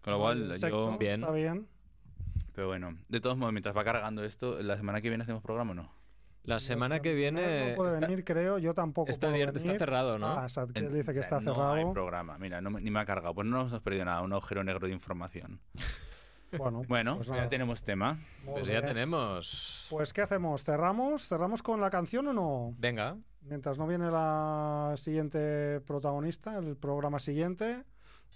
Con lo No, cual, insecto, yo. Bien. Está bien. Pero bueno, de todos modos, mientras va cargando esto, ¿la semana que viene hacemos programa o no? La semana que No viene... puede está- venir, creo. Yo tampoco. está abierto, está cerrado, ¿no? Ah, Sadkiel dice que está no hay cerrado. programa. Mira, no ni me ha cargado. Pues no nos hemos perdido nada. Un agujero negro de información. Bueno, Bueno, pues ya nada. tenemos tema. Muy Pues ya bien. tenemos... Pues, ¿qué hacemos? ¿Cerramos? ¿Cerramos con la canción o no? Venga. Mientras no viene la siguiente protagonista, el programa siguiente,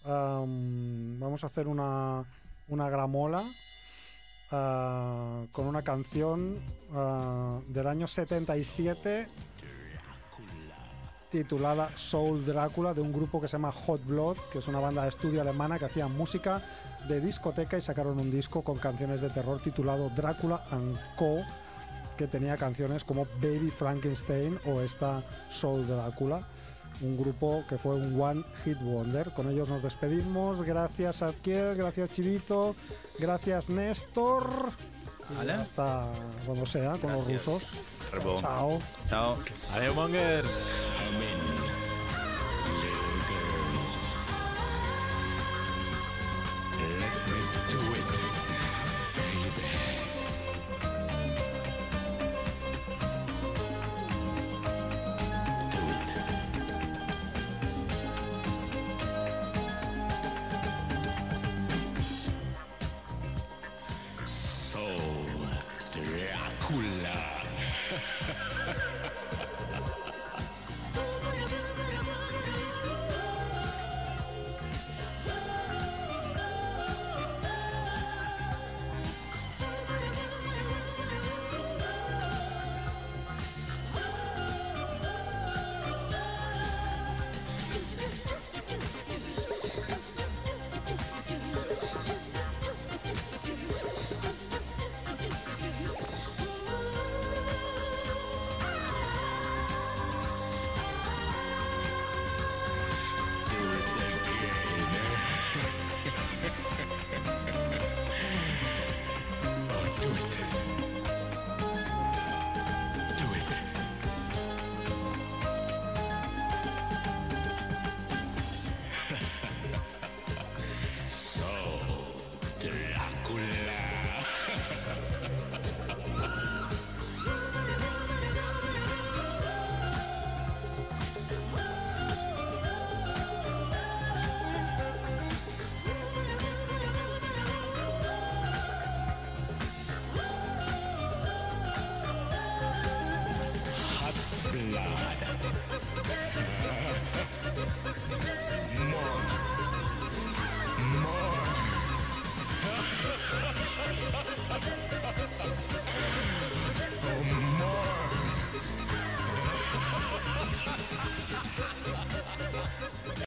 am, vamos a hacer una, una gramola ah, con una canción ah, del año 77 titulada Soul Drácula de un grupo que se llama Hot Blood, que es una banda de estudio alemana que hacía música de discoteca y sacaron un disco con canciones de terror titulado Drácula and Co que tenía canciones como Baby Frankenstein o esta Soul Drácula. Un grupo que fue un One Hit Wonder. Con ellos nos despedimos. Gracias Adkiel, gracias Chivito, gracias Néstor. Hasta cuando sea con los rusos. Chao. Chao. Adiós, mongers.